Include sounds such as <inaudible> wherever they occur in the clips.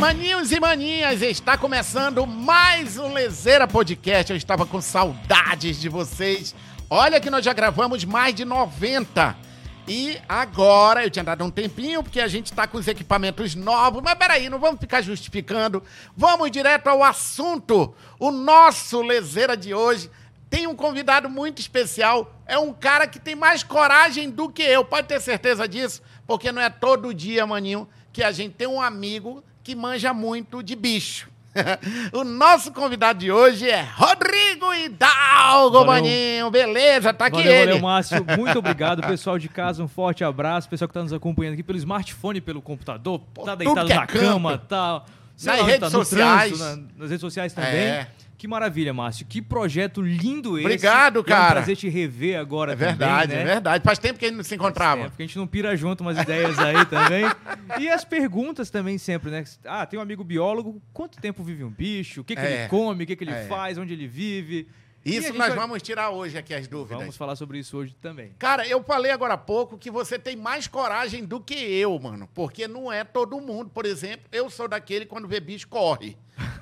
maninhos e maninhas, está começando mais um Lezeira Podcast. Eu estava com saudades de vocês. Olha que nós já gravamos mais de 90. E agora, eu tinha dado um tempinho, porque a gente está com os equipamentos novos, mas peraí, não vamos ficar justificando. Vamos direto ao assunto. O nosso Lezeira de hoje tem um convidado muito especial. É um cara que tem mais coragem do que eu, pode ter certeza disso, porque não é todo dia, maninho, que a gente tem um amigo que manja muito de bicho. <laughs> o nosso convidado de hoje é Rodrigo Hidalgo, valeu. maninho. Beleza, tá aqui valeu, ele. Valeu, Márcio. <laughs> Muito obrigado, pessoal de casa. Um forte abraço. Pessoal que tá nos acompanhando aqui pelo smartphone, pelo computador, Pô, tá deitado é na é cama, tá. Nas redes tá sociais. Trânsito, na, nas redes sociais também. É. Que maravilha, Márcio. Que projeto lindo esse. Obrigado, cara. É um prazer te rever agora é também, verdade, né? é verdade. Faz tempo que a gente não se encontrava. É, porque a gente não pira junto umas ideias aí também. E as perguntas também sempre, né? Ah, tem um amigo biólogo, quanto tempo vive um bicho? O que, que é. ele come? O que, que ele é. faz? Onde ele vive? Isso nós vai... vamos tirar hoje aqui as dúvidas. Vamos falar sobre isso hoje também. Cara, eu falei agora há pouco que você tem mais coragem do que eu, mano. Porque não é todo mundo. Por exemplo, eu sou daquele que quando vê bicho corre.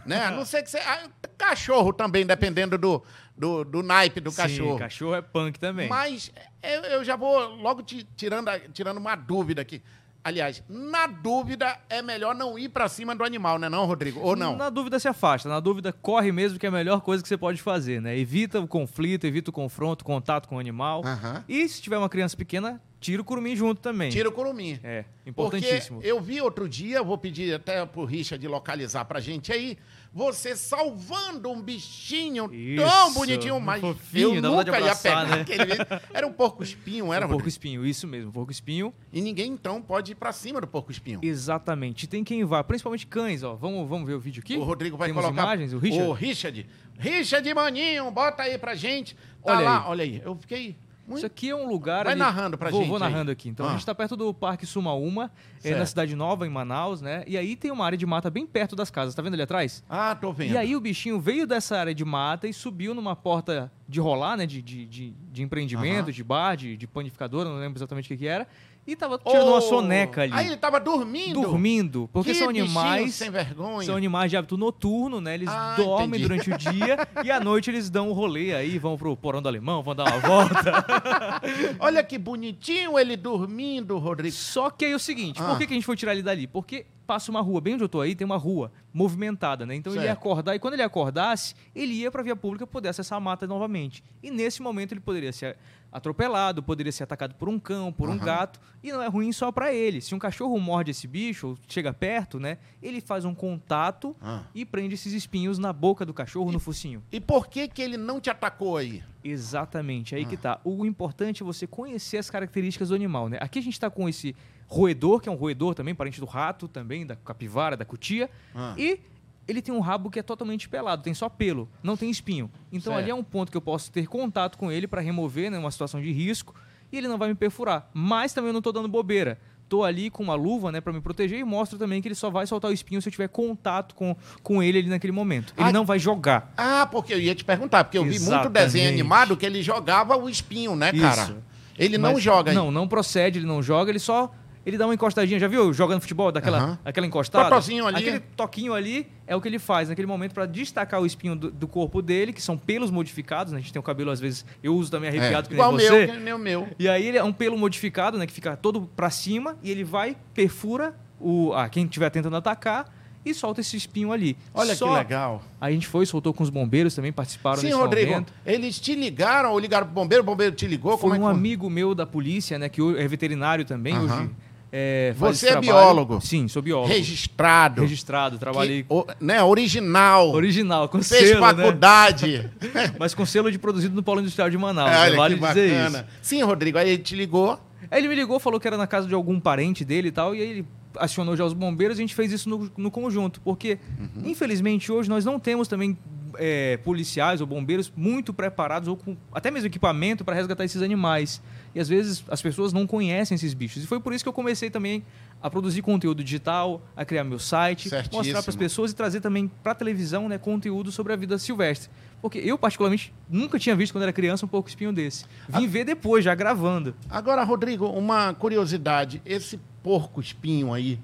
né? A não sei que você. Ah, cachorro também, dependendo do, do, do naipe do Sim, cachorro. cachorro é punk também. Mas eu, eu já vou logo te, tirando, tirando uma dúvida aqui. Aliás, na dúvida, é melhor não ir para cima do animal, né, não, Rodrigo? Ou não? Na dúvida se afasta, na dúvida corre mesmo, que é a melhor coisa que você pode fazer, né? Evita o conflito, evita o confronto, contato com o animal. Uhum. E se tiver uma criança pequena, tira o curumim junto também. Tira o curumim. É, importantíssimo. Porque eu vi outro dia, vou pedir até pro Richard localizar pra gente aí, você salvando um bichinho Isso, tão bonitinho, mas fofinho, eu nunca abraçar, ia pegar né? aquele Era um porco espinho, era? Um porco espinho, isso mesmo, porco espinho. E ninguém então pode ir para cima do porco espinho. Exatamente. Tem quem vá, principalmente cães, ó. Vamos, vamos ver o vídeo aqui? O Rodrigo vai Temos colocar imagens, o Richard. O Richard. Richard Maninho, bota aí pra gente. Tá olha lá, aí. olha aí. Eu fiquei. Isso aqui é um lugar. Vai ali... narrando pra vou, gente. Vou narrando aí. aqui. Então ah. a gente está perto do Parque Sumaúma, é, na Cidade Nova, em Manaus, né? E aí tem uma área de mata bem perto das casas. Tá vendo ali atrás? Ah, tô vendo. E aí o bichinho veio dessa área de mata e subiu numa porta de rolar, né? De, de, de, de empreendimento, de bar, de, de panificadora, não lembro exatamente o que, que era e tava tirando oh, uma soneca ali. Aí ele tava dormindo? Dormindo, porque que são animais sem vergonha. São animais de hábito noturno, né? Eles ah, dormem entendi. durante o dia <laughs> e à noite eles dão um rolê aí, vão pro porão do alemão, vão dar uma volta. <laughs> Olha que bonitinho ele dormindo, Rodrigo. Só que aí é o seguinte, ah. por que, que a gente foi tirar ele dali? Porque passa uma rua, bem onde eu tô aí, tem uma rua movimentada, né? Então certo. ele ia acordar e quando ele acordasse, ele ia para a via pública poder acessar a mata novamente. E nesse momento ele poderia ser atropelado, poderia ser atacado por um cão, por uhum. um gato, e não é ruim só para ele. Se um cachorro morde esse bicho, ou chega perto, né? Ele faz um contato ah. e prende esses espinhos na boca do cachorro, e, no focinho. E por que que ele não te atacou aí? Exatamente, aí ah. que tá. O importante é você conhecer as características do animal, né? Aqui a gente está com esse roedor, que é um roedor também, parente do rato também, da capivara, da cutia, ah. e ele tem um rabo que é totalmente pelado, tem só pelo, não tem espinho. Então certo. ali é um ponto que eu posso ter contato com ele para remover, né, uma situação de risco, e ele não vai me perfurar. Mas também eu não estou dando bobeira. Tô ali com uma luva, né, para me proteger e mostro também que ele só vai soltar o espinho se eu tiver contato com, com ele ali naquele momento. Ele ah, não vai jogar. Ah, porque eu ia te perguntar, porque eu Exatamente. vi muito desenho animado que ele jogava o espinho, né, cara? Isso. Ele Mas, não joga. Não, não procede, ele não joga, ele só ele dá uma encostadinha, já viu? Jogando futebol, daquela uhum. aquela encostada. Totozinho ali. Aquele toquinho ali é o que ele faz naquele momento para destacar o espinho do, do, corpo dele, que são pelos modificados, né? A gente tem o cabelo, às vezes, eu uso também arrepiado é, que igual nem você. Meu, o meu. E aí ele é um pelo modificado, né? Que fica todo para cima e ele vai, perfura o, ah, quem estiver tentando atacar e solta esse espinho ali. Olha Só, que legal. A gente foi, soltou com os bombeiros também, participaram Sim, Rodrigo, momento. eles te ligaram ou ligaram pro bombeiro, o bombeiro te ligou? Foi Como é um que... amigo meu da polícia, né? Que é veterinário também, Aham. hoje é, Você é biólogo? Sim, sou biólogo. Registrado. Registrado, trabalhei. Que, o, né, original. Original, com Fez selo, faculdade. Né? <laughs> Mas com selo de produzido no Polo Industrial de Manaus. Olha, né? vale que dizer bacana. isso. Sim, Rodrigo, aí ele te ligou. Aí ele me ligou, falou que era na casa de algum parente dele e tal, e aí ele acionou já os bombeiros e a gente fez isso no, no conjunto. Porque, Uhum. infelizmente, hoje nós não temos também é, policiais ou bombeiros muito preparados ou com até mesmo equipamento para resgatar esses animais. E às vezes as pessoas não conhecem esses bichos. E foi por isso que eu comecei também a produzir conteúdo digital, a criar meu site, Certíssimo. mostrar para as pessoas e trazer também para a televisão né, conteúdo sobre a vida silvestre. Porque eu, particularmente, nunca tinha visto quando era criança um pouco espinho desse. Vim ver depois, já gravando. Agora, Rodrigo, uma curiosidade. Esse porco espinho aí,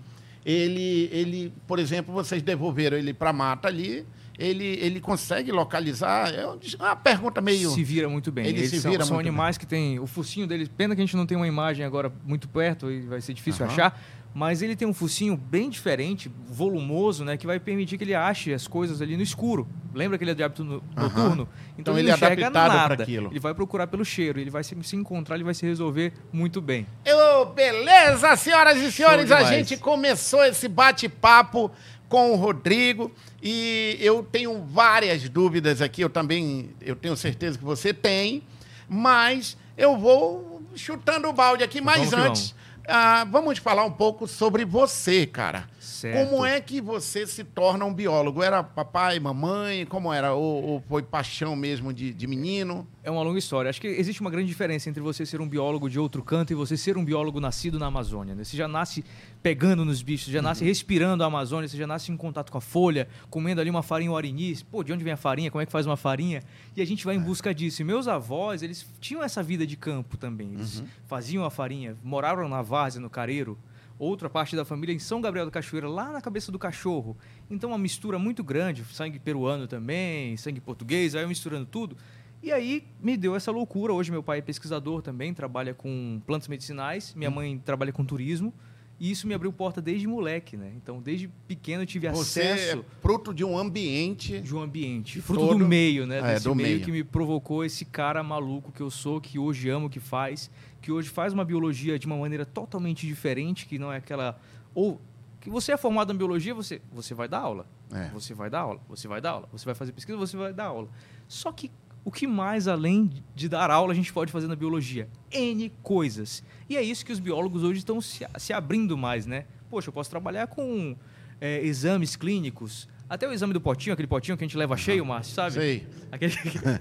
ele, ele, por exemplo, vocês devolveram ele para a mata ali, ele, ele consegue localizar? É uma pergunta meio. Se vira muito bem. Ele Eles se são, vira são animais que têm o focinho deles. Pena que a gente não tem uma imagem agora muito perto e vai ser difícil Aham. achar. Mas ele tem um focinho bem diferente, volumoso, né? Que vai permitir que ele ache as coisas ali no escuro. Lembra que ele é de hábito no- Aham. noturno? Então ele, ele não é enxerga nada. aquilo. Ele vai procurar pelo cheiro. Ele vai se, se encontrar, ele vai se resolver muito bem. Ô, beleza, senhoras e senhores, a gente começou esse bate-papo com o Rodrigo. E eu tenho várias dúvidas aqui, eu também, eu tenho certeza que você tem, mas eu vou chutando o balde aqui, mas Vamos antes, ah, vamos falar um pouco sobre você, cara. Certo. Como é que você se torna um biólogo? Era papai, mamãe? Como era? Ou, ou foi paixão mesmo de, de menino? É uma longa história. Acho que existe uma grande diferença entre você ser um biólogo de outro canto e você ser um biólogo nascido na Amazônia. né? Você já nasce pegando nos bichos, já nasce respirando a Amazônia, você já nasce em contato com a folha, comendo ali uma farinha orinis. Pô, de onde vem a farinha? Como é que faz uma farinha? E a gente vai em busca disso. E meus avós, eles tinham essa vida de campo também. Eles faziam a farinha, moraram na várzea, no careiro. Outra parte da família em São Gabriel da Cachoeira, lá na cabeça do cachorro. Então, uma mistura muito grande, sangue peruano também, sangue português, aí eu misturando tudo. E aí me deu essa loucura. Hoje meu pai é pesquisador também, trabalha com plantas medicinais, minha mãe trabalha com turismo. E isso me abriu porta desde moleque, né? Então, desde pequeno eu tive Você acesso é fruto de um ambiente de um ambiente, fruto todo- do meio, né? É, Desse do meio, meio. que me provocou esse cara maluco que eu sou, que hoje amo o que faz, que hoje faz uma biologia de uma maneira totalmente diferente, que não é aquela ou que você é formado em biologia, você você vai dar aula. É. Você vai dar aula, você vai dar aula, você vai fazer pesquisa, você vai dar aula. Só que o que mais além de dar aula a gente pode fazer na biologia? N coisas. E é isso que os biólogos hoje estão se, se abrindo mais, né? Poxa, eu posso trabalhar com é, exames clínicos. Até o exame do potinho, aquele potinho que a gente leva cheio, Márcio, sabe? Sei. Aquele...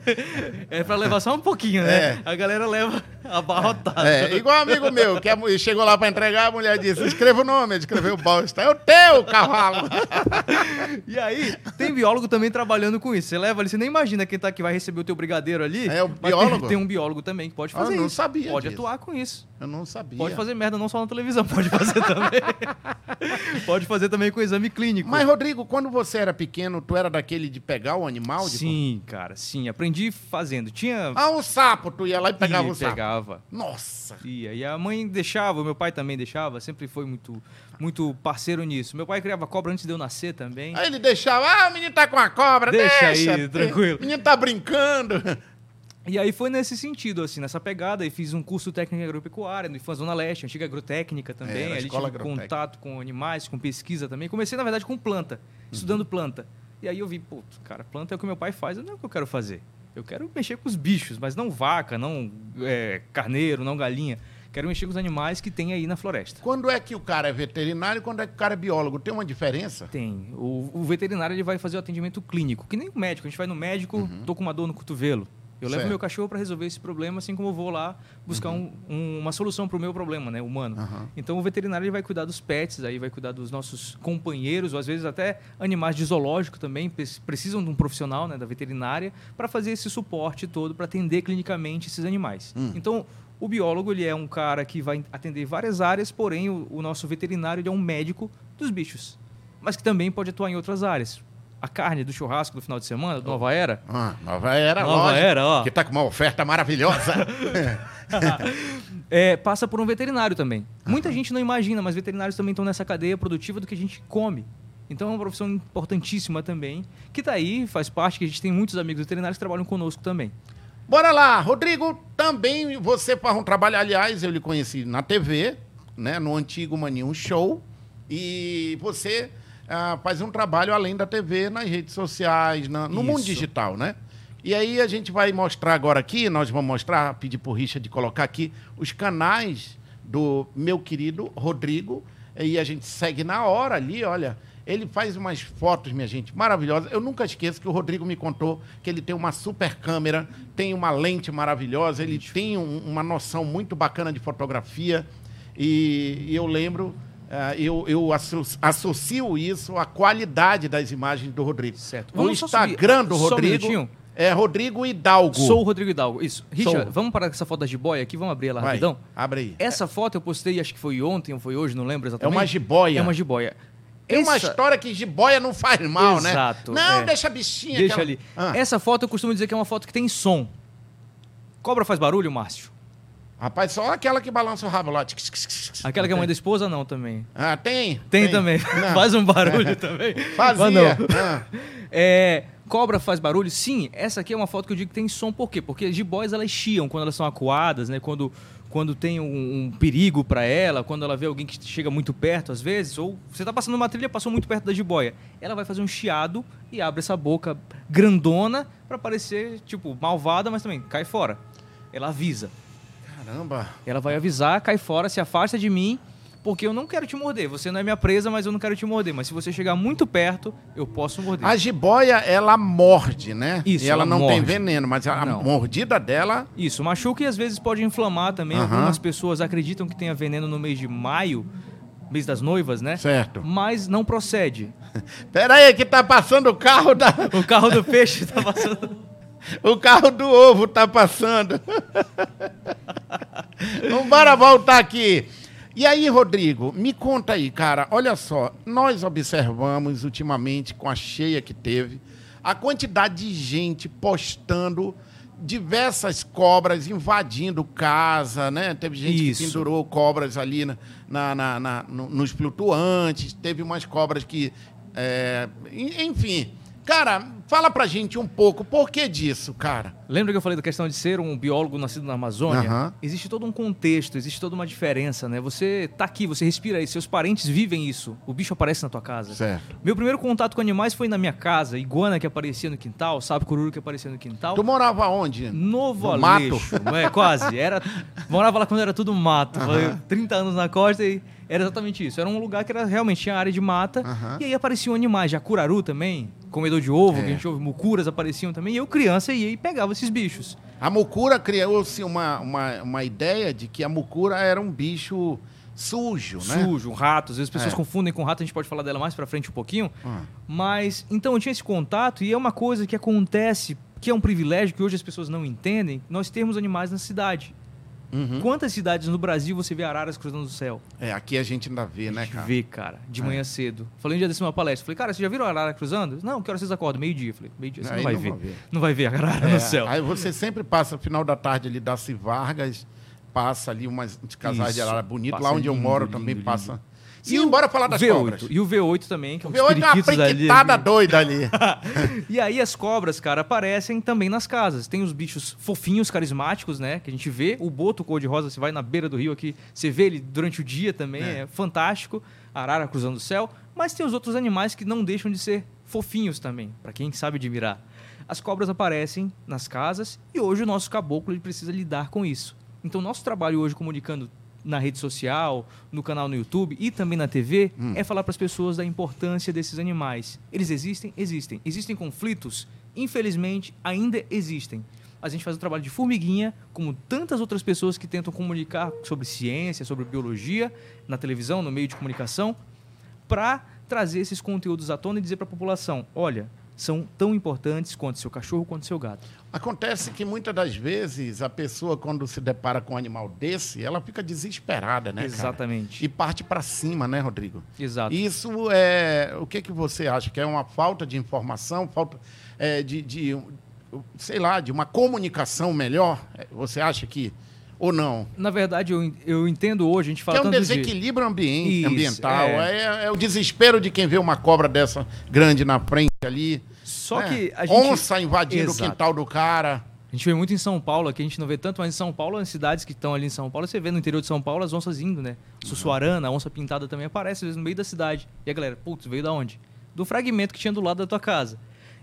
<laughs> é pra levar só um pouquinho, né? É. A galera leva abarrotada. É, igual um amigo meu, que mu- chegou lá pra entregar, a mulher disse: escreva o nome, ele escreveu bosta. É o teu cavalo. <laughs> E aí, tem biólogo também trabalhando com isso. Você leva ali, você nem imagina quem tá que vai receber o teu brigadeiro ali. É o biólogo? Tem, tem um biólogo também que pode Ah, fazer eu não isso. sabia Pode disso. atuar com isso. Eu não sabia. Pode fazer merda não só na televisão, <laughs> pode fazer também. pode fazer também com exame clínico. Mas, Rodrigo, quando você era pequeno, tu era daquele de pegar o animal? De... Sim, cara, sim. Aprendi fazendo. Tinha. Ah, um sapo, tu ia lá e pegava Ia, o sapo. pegava. Nossa. Ia. E a mãe deixava, o meu pai também deixava, sempre foi muito, muito parceiro nisso. Meu pai criava cobra antes de eu nascer também. Aí ele deixava, ah, o menino tá com a cobra, Deixa deixa. aí, tranquilo. O menino tá brincando. E aí foi nesse sentido, assim, nessa pegada, e fiz um curso técnico em agropecuária no IFAM Zona Leste, antiga agrotécnica também. Era a escola tive contato com animais, com pesquisa também. Comecei, na verdade, com planta, Uhum. estudando planta. E aí eu vi, pô, cara, planta é o que meu pai faz, não é o que eu quero fazer. Eu quero mexer com os bichos, mas não vaca, não é, carneiro, não galinha. Quero mexer com os animais que tem aí na floresta. Quando é que o cara é veterinário e quando é que o cara é biólogo? Tem uma diferença? Tem. O, o veterinário ele vai fazer o atendimento clínico, que nem o médico. A gente vai no médico, tô com uma dor no cotovelo. Eu levo Uhum. Certo. Uhum. meu cachorro para resolver esse problema, assim como eu vou lá buscar um- um- uma solução para o meu problema, né, humano. Aham. Então o veterinário ele vai cuidar dos pets, aí vai cuidar dos nossos companheiros, ou às vezes até animais de zoológico também pre- precisam de um profissional, né, da veterinária, para fazer esse suporte todo para atender clinicamente esses animais. Hum. Então o biólogo ele é um cara que vai atender várias áreas, porém o, o nosso veterinário ele é um médico dos bichos, mas que também pode atuar em outras áreas. A carne do churrasco do final de semana, do Nova Era, Ah, nova era, Nova lógico, era, ó. Que tá com uma oferta maravilhosa. <laughs> é, passa por um veterinário também. Muita gente não imagina, mas veterinários também estão nessa cadeia produtiva do que a gente come. Então é uma profissão importantíssima também, que está aí, faz parte, que a gente tem muitos amigos veterinários que trabalham conosco também. Bora lá, Rodrigo, também você faz um trabalho, aliás, eu lhe conheci na TV, né, no antigo Maninho Show, e você ah, faz um trabalho além da TV nas redes sociais, na- no mundo Isso. digital, né? E aí a gente vai mostrar agora aqui, nós vamos mostrar, pedir pro Richard colocar aqui os canais do meu querido Rodrigo, e a gente segue na hora ali, olha, ele faz umas fotos, minha gente, maravilhosas. Eu nunca esqueço que o Rodrigo me contou que ele tem uma super câmera, tem uma lente maravilhosa, ele tem um- uma noção muito bacana de fotografia. E, e eu lembro, eu, eu asso- associo isso à qualidade das imagens do Rodrigo. Certo. O só Instagram do um Rodrigo. minutinho. É Rodrigo Hidalgo. Sou o Rodrigo Hidalgo, isso. Richard, Sou. vamos parar com essa foto da jiboia aqui, vamos abrir ela Vai, rapidão? Abre aí. Essa foto eu postei, acho que foi ontem ou foi hoje, não lembro exatamente. É uma jiboia. É uma jiboia. Tem Essa... uma história que jiboia não faz mal, Exato, né? Exato. Não, é. deixa a bichinha. Deixa aquela... ali. Ah. Essa foto eu costumo dizer que é uma foto que tem som. Cobra faz barulho, Márcio? Rapaz, só aquela que balança o rabo lá. Aquela que é mãe da esposa, não, também. Ah, tem? Tem, tem. também. <laughs> Faz um barulho também. Fazia. Mas não. Ah. É, cobra faz barulho? Sim, essa aqui é uma foto que eu digo que tem som. Por quê? Porque as jiboias, elas chiam quando elas são acuadas, né? Quando, quando tem um, um perigo para ela, quando ela vê alguém que chega muito perto, às vezes, ou você tá passando uma trilha, passou muito perto da jiboia. Ela vai fazer um chiado e abre essa boca grandona para parecer, tipo, malvada, mas também cai fora. Ela avisa. Caramba. Ela vai avisar, cai fora, se afasta de mim, porque eu não quero te morder. Você não é minha presa, mas eu não quero te morder. Mas se você chegar muito perto, eu posso morder. A jiboia, ela morde, né? Isso, e ela, ela não morde. tem veneno, mas a não. mordida dela... Isso, machuca e às vezes pode inflamar também. Uhum. Algumas pessoas acreditam que tenha veneno no mês de maio, mês das noivas, né? Certo. Mas não procede. <laughs> Pera aí, que tá passando o carro da... o carro do peixe tá passando... <laughs> <laughs> O carro do ovo tá passando. <laughs> Vamos voltar aqui. E aí, Rodrigo, me conta aí, cara. Olha só, nós observamos ultimamente, com a cheia que teve, a quantidade de gente postando diversas cobras invadindo casa, né? Teve gente Isso. que pendurou cobras ali na, na, na, na nos flutuantes, teve umas cobras que. É, enfim. Cara, fala pra gente um pouco por que disso, cara. Lembra que eu falei da questão de ser um biólogo nascido na Amazônia? Uhum. Existe todo um contexto, existe toda uma diferença, né? Você tá aqui, você respira isso, seus parentes vivem isso. O bicho aparece na tua casa. Certo. Meu primeiro contato com animais foi na minha casa, iguana que aparecia no quintal, sabe cururu que aparecia no quintal. Tu morava onde? Novo no Aleixo. Mato? <laughs> É, quase. Era, morava lá quando era tudo mato. Uhum. 30 anos na costa e era exatamente isso. Era um lugar que era realmente tinha área de mata. Uhum. E aí apareciam animais, jacuraru também, comedor de ovo, é. que a gente ouve, mucuras apareciam também. E eu, criança, ia e pegava esses bichos. A mucura criou-se uma, uma, uma ideia de que a mucura era um bicho sujo, né? Sujo, um rato. Às vezes as pessoas é. confundem com rato, a gente pode falar dela mais pra frente um pouquinho. Uhum. Mas, então, eu tinha esse contato e é uma coisa que acontece, que é um privilégio que hoje as pessoas não entendem, nós termos animais na cidade. Uhum. Quantas cidades no Brasil você vê araras cruzando o céu? É, aqui a gente ainda vê, né, cara? Vê, cara, de é. manhã cedo. Falei um dia desse numa palestra. Falei, cara, vocês já viram arara cruzando? Não, que hora vocês acordam? Meio-dia. Falei, meio-dia, você não vai não ver. ver. Não vai ver a arara é. no céu. Aí você sempre passa, final da tarde ali, da Vargas, passa ali umas casais Isso. de arara bonito. Lá onde lindo, eu moro lindo, também lindo. passa e embora falar das V8, cobras. E o V8 também, que é um O V8 é uma priquitada doida ali. <laughs> e aí as cobras, cara, aparecem também nas casas. Tem os bichos fofinhos, carismáticos, né? Que a gente vê. O boto cor-de-rosa, você vai na beira do rio aqui, você vê ele durante o dia também, é, é fantástico. arara cruzando o céu. Mas tem os outros animais que não deixam de ser fofinhos também, para quem sabe admirar. As cobras aparecem nas casas e hoje o nosso caboclo ele precisa lidar com isso. Então, nosso trabalho hoje comunicando na rede social, no canal no YouTube e também na TV, hum. é falar para as pessoas da importância desses animais. Eles existem? Existem. Existem conflitos? Infelizmente, ainda existem. A gente faz o trabalho de formiguinha, como tantas outras pessoas que tentam comunicar sobre ciência, sobre biologia, na televisão, no meio de comunicação, para trazer esses conteúdos à tona e dizer para a população: olha, são tão importantes quanto seu cachorro quanto seu gato. Acontece que muitas das vezes a pessoa, quando se depara com um animal desse, ela fica desesperada, né? Exatamente. Cara? E parte para cima, né, Rodrigo? Exato. Isso é. O que, que você acha? Que é uma falta de informação, falta é, de, de, sei lá, de uma comunicação melhor? Você acha que ou não? Na verdade, eu, eu entendo hoje, a gente fala que é um desequilíbrio de... ambiente, Isso, ambiental, é. É, é. o desespero de quem vê uma cobra dessa grande na frente ali. Só é. que a gente... Onça invadindo Exato. o quintal do cara. A gente vê muito em São Paulo, aqui a gente não vê tanto, mas em São Paulo, as cidades que estão ali em São Paulo, você vê no interior de São Paulo as onças indo, né? Uhum. Sussuarana, a onça pintada também aparece às vezes no meio da cidade. E a galera, putz, veio da onde? Do fragmento que tinha do lado da tua casa.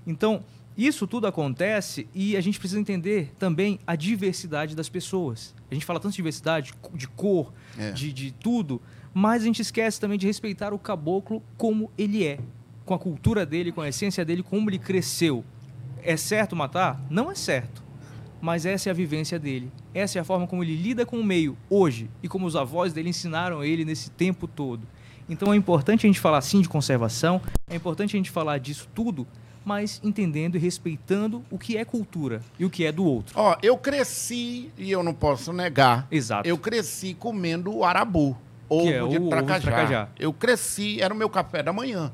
Então, isso tudo acontece e a gente precisa entender também a diversidade das pessoas. A gente fala tanto de diversidade, de cor, é. de, de tudo, mas a gente esquece também de respeitar o caboclo como ele é, com a cultura dele, com a essência dele, como ele cresceu. É certo matar? Não é certo. Mas essa é a vivência dele. Essa é a forma como ele lida com o meio hoje e como os avós dele ensinaram ele nesse tempo todo. Então é importante a gente falar sim de conservação, é importante a gente falar disso tudo mas entendendo e respeitando o que é cultura e o que é do outro. Ó, eu cresci, e eu não posso negar, Exato. eu cresci comendo o arabu, ovo, é de, ovo de tracajá. Eu cresci, era o meu café da manhã.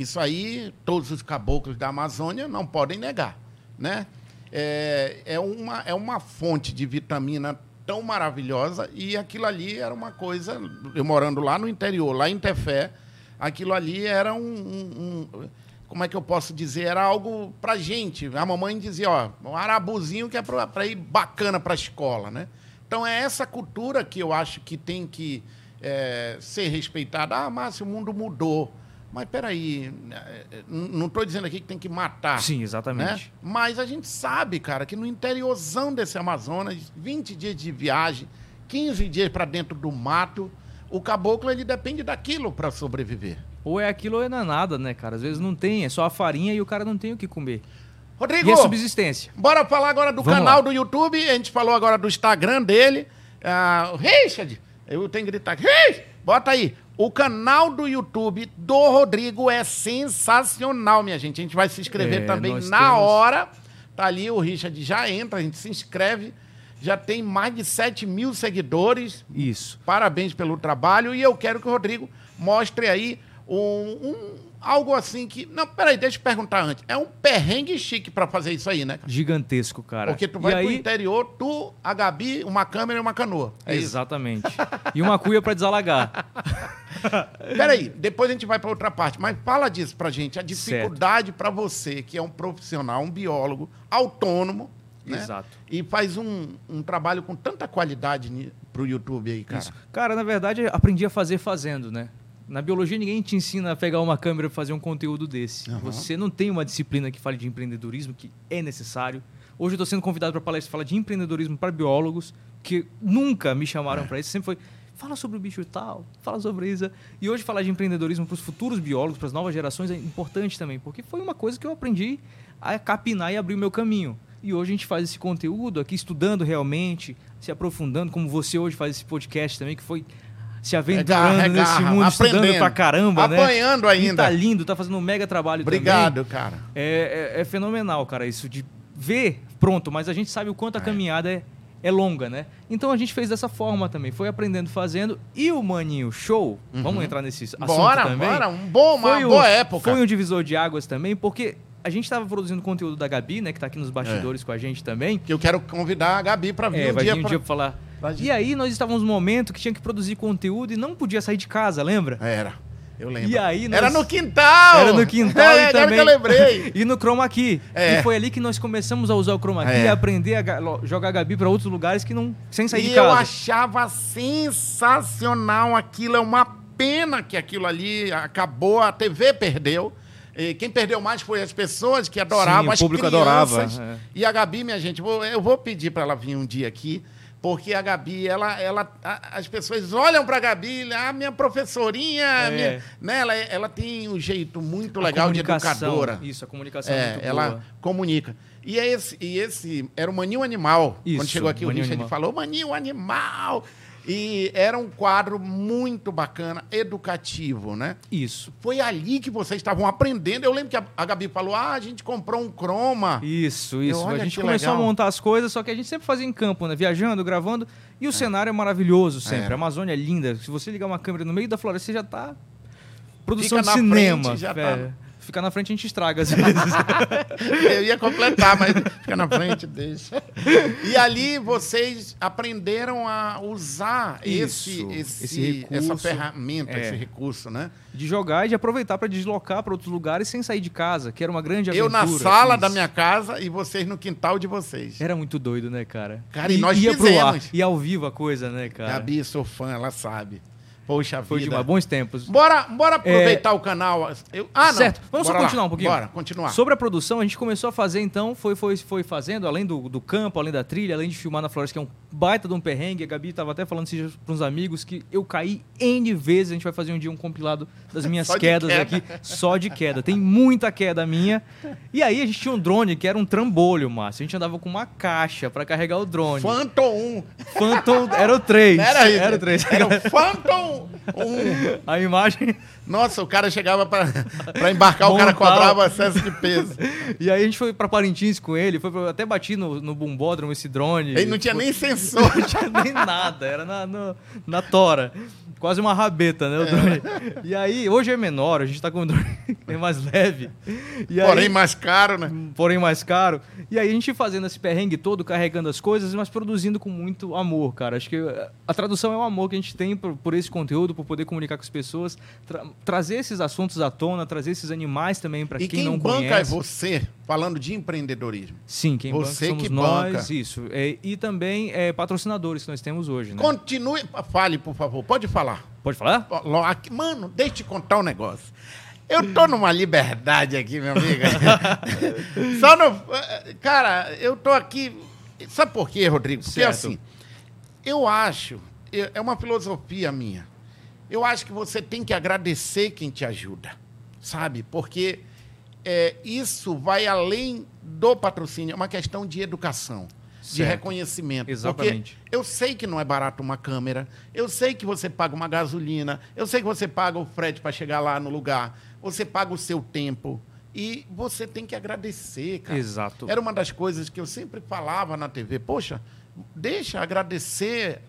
Isso aí, todos os caboclos da Amazônia não podem negar, né? É, é, uma, é uma fonte de vitamina tão maravilhosa e aquilo ali era uma coisa, eu morando lá no interior, lá em Tefé, aquilo ali era um, um- um- como é que eu posso dizer, era algo pra gente. A mamãe dizia, ó, um arabuzinho que é pra ir bacana pra escola, né? Então é essa cultura que eu acho que tem que é, ser respeitada. Ah, Márcio, o mundo mudou. Mas peraí, é, é, não estou dizendo aqui que tem que matar. Sim, Né? exatamente. Mas a gente sabe, cara, que no interiorzão desse Amazonas, 20 dias de viagem, 15 dias para dentro do mato, o caboclo ele depende daquilo para sobreviver. Ou é aquilo ou é não é nada, né, cara? Às vezes não tem, é só a farinha e o cara não tem o que comer. Rodrigo, E é subsistência. bora falar agora do Vamos canal lá. do YouTube. A gente falou agora do Instagram dele. O Richard, eu tenho que gritar. Richard, bota aí. O canal do YouTube do Rodrigo é sensacional, minha gente. A gente vai se inscrever É, também na temos- hora. Tá ali, o Richard já entra, a gente se inscreve. Já tem mais de 7 mil seguidores. Isso. Parabéns pelo trabalho. E eu quero que o Rodrigo mostre aí um, um- algo assim que. Não, peraí, deixa eu perguntar antes. É um perrengue chique pra fazer isso aí, né? cara? Gigantesco, cara. Porque tu E vai pro aí, interior, tu, a Gabi, uma câmera e uma canoa. É. Exatamente. E uma cuia pra desalagar. <laughs> Peraí, depois a gente vai pra outra parte. Mas fala disso pra gente. A dificuldade pra você, que é um profissional, um biólogo autônomo. Né? Exato. E faz um, um trabalho com tanta qualidade ni- pro YouTube aí, cara. Isso. Cara, na verdade, aprendi a fazer fazendo, né? Na biologia, ninguém te ensina a pegar uma câmera e fazer um conteúdo desse. Aham. Você não tem uma disciplina que fale de empreendedorismo, que é necessário. Hoje eu estou sendo convidado para palestra falar de empreendedorismo para biólogos, que nunca me chamaram para isso. Sempre foi, fala sobre o bicho tal, fala sobre isso. E hoje falar de empreendedorismo para os futuros biólogos, para as novas gerações, é importante também, porque foi uma coisa que eu aprendi a capinar e abrir o meu caminho. E hoje a gente faz esse conteúdo aqui, estudando realmente, se aprofundando, como você hoje faz esse podcast também, que foi se aventurando Regarra, nesse mundo, estudando aprendendo, pra caramba, né? apanhando E ainda. tá lindo, tá fazendo um mega trabalho Obrigado, cara. também. É, é- é fenomenal, cara, isso de ver, pronto, mas a gente sabe o quanto a caminhada é, é longa, né? Então a gente fez dessa forma também, foi aprendendo, fazendo. E o Maninho Show, vamos entrar nesse assunto Uhum. Bora, também. bora. Um bom, uma Foi boa um- época. Foi um divisor de águas também, porque a gente estava produzindo conteúdo da Gabi, né, que tá aqui nos bastidores com a gente também. Que eu quero convidar a Gabi pra vir É, um vai dia vir um pra... dia pra falar. Gente. E aí nós estávamos num momento que tinha que produzir conteúdo e não podia sair de casa, lembra? Era, eu lembro. E aí nós- Era no quintal! Era no quintal <laughs> é, e também. que eu lembrei. <laughs> e no Chroma Key. É. E foi ali que nós começamos a usar o Chroma Key É. e aprender a jogar Gabi para outros lugares que não sem sair E de eu casa. achava sensacional aquilo. É uma pena que aquilo ali acabou, a TV perdeu. E quem perdeu mais foi as pessoas que adoravam, Sim, o as público crianças. adorava, é. E a Gabi, minha gente, eu vou pedir para ela vir um dia aqui, porque a Gabi, ela, ela, a- as pessoas olham para a Gabi, a minha professorinha, É. minha- né? ela, ela tem um jeito muito legal de educadora. Isso, a comunicação é, É, ela boa. comunica. E é esse, e esse era o Maninho Animal. Quando Isso, chegou aqui, o Richard Animal. falou, Maninho Animal. E era um quadro muito bacana, educativo, né? Isso. Foi ali que vocês estavam aprendendo. Eu lembro que a, a Gabi falou, ah, a gente comprou um croma. Isso, isso. olha a gente começou legal. a montar as coisas, só que a gente sempre fazia em campo, né? Viajando, gravando. E o cenário é maravilhoso sempre. Era. A Amazônia é linda. Se você ligar uma câmera no meio da floresta, você já tá. Produção Fica de cinema. frente, já tá. Ficar na frente a gente estraga às <laughs> vezes. <laughs> Eu ia completar, mas fica na frente, deixa. E ali vocês aprenderam a usar esse, esse, esse essa recurso. ferramenta, É. esse recurso, né? de jogar e de aproveitar para deslocar para outros lugares sem sair de casa, que era uma grande Eu aventura. na sala Isso. da minha casa e vocês no quintal de vocês. Era muito doido, né, cara? Cara, e nós ia pro ar, fizemos. e ao vivo a coisa, né, cara? Gabi, sou fã, ela sabe. Poxa Foi vida. demais, bons tempos. Bora, bora aproveitar o canal. Eu- ah, não. Certo. Vamos só Bora lá. continuar um pouquinho. Bora, continuar. Sobre a produção, a gente começou a fazer, então, foi, foi, foi fazendo, além do, do campo, além da trilha, além de filmar na floresta, que é um baita de um perrengue. A Gabi estava até falando para uns amigos que eu caí N vezes. A gente vai fazer um dia um compilado das minhas Só de quedas queda. aqui, só de queda. Tem muita queda minha. E aí a gente tinha um drone que era um trambolho, Márcio. A gente andava com uma caixa para carregar o drone. Phantom 1. Phantom era o 3. Não era isso? Era o 3. Era o Phantom Um. A imagem. Nossa, o cara chegava para embarcar, o cara cobrava excesso de peso. <laughs> e aí a gente foi para Parintins com ele, foi pra, até bati no, no bumbódromo esse drone. Ele não tinha nem sensor. <laughs> Não tinha nem nada, era na, no, na tora. Quase uma rabeta, né? O é. drone. É. E aí, hoje é menor, a gente tá com um drone <laughs> bem mais leve. E porém aí, mais caro, né? Porém mais caro. E aí a gente fazendo esse perrengue todo, carregando as coisas, mas produzindo com muito amor, cara. Acho que a tradução é o amor que a gente tem por, por esse conteúdo, por poder comunicar com as pessoas, tra trazer esses assuntos à tona, trazer esses animais também para quem, quem não conhece. E quem banca é você, falando de empreendedorismo. Sim, quem você banca somos que nós, banca. isso. É, e também é, patrocinadores que nós temos hoje, né? Continue, fale, por favor. Pode falar. Pode falar? Mano, deixa eu te contar um negócio. Eu tô numa liberdade aqui, meu amigo. <laughs> <laughs> Só no. Cara, eu tô aqui. Sabe por quê, Rodrigo? Porque certo. assim, eu acho, é uma filosofia minha. Eu acho que você tem que agradecer quem te ajuda, sabe? Porque é, isso vai além do patrocínio, é uma questão de educação de reconhecimento. Exatamente. Porque eu sei que não é barato uma câmera, eu sei que você paga uma gasolina, eu sei que você paga o frete para chegar lá no lugar, você paga o seu tempo. E você tem que agradecer, cara. Exato. Era uma das coisas que eu sempre falava na TV. Poxa, deixa agradecer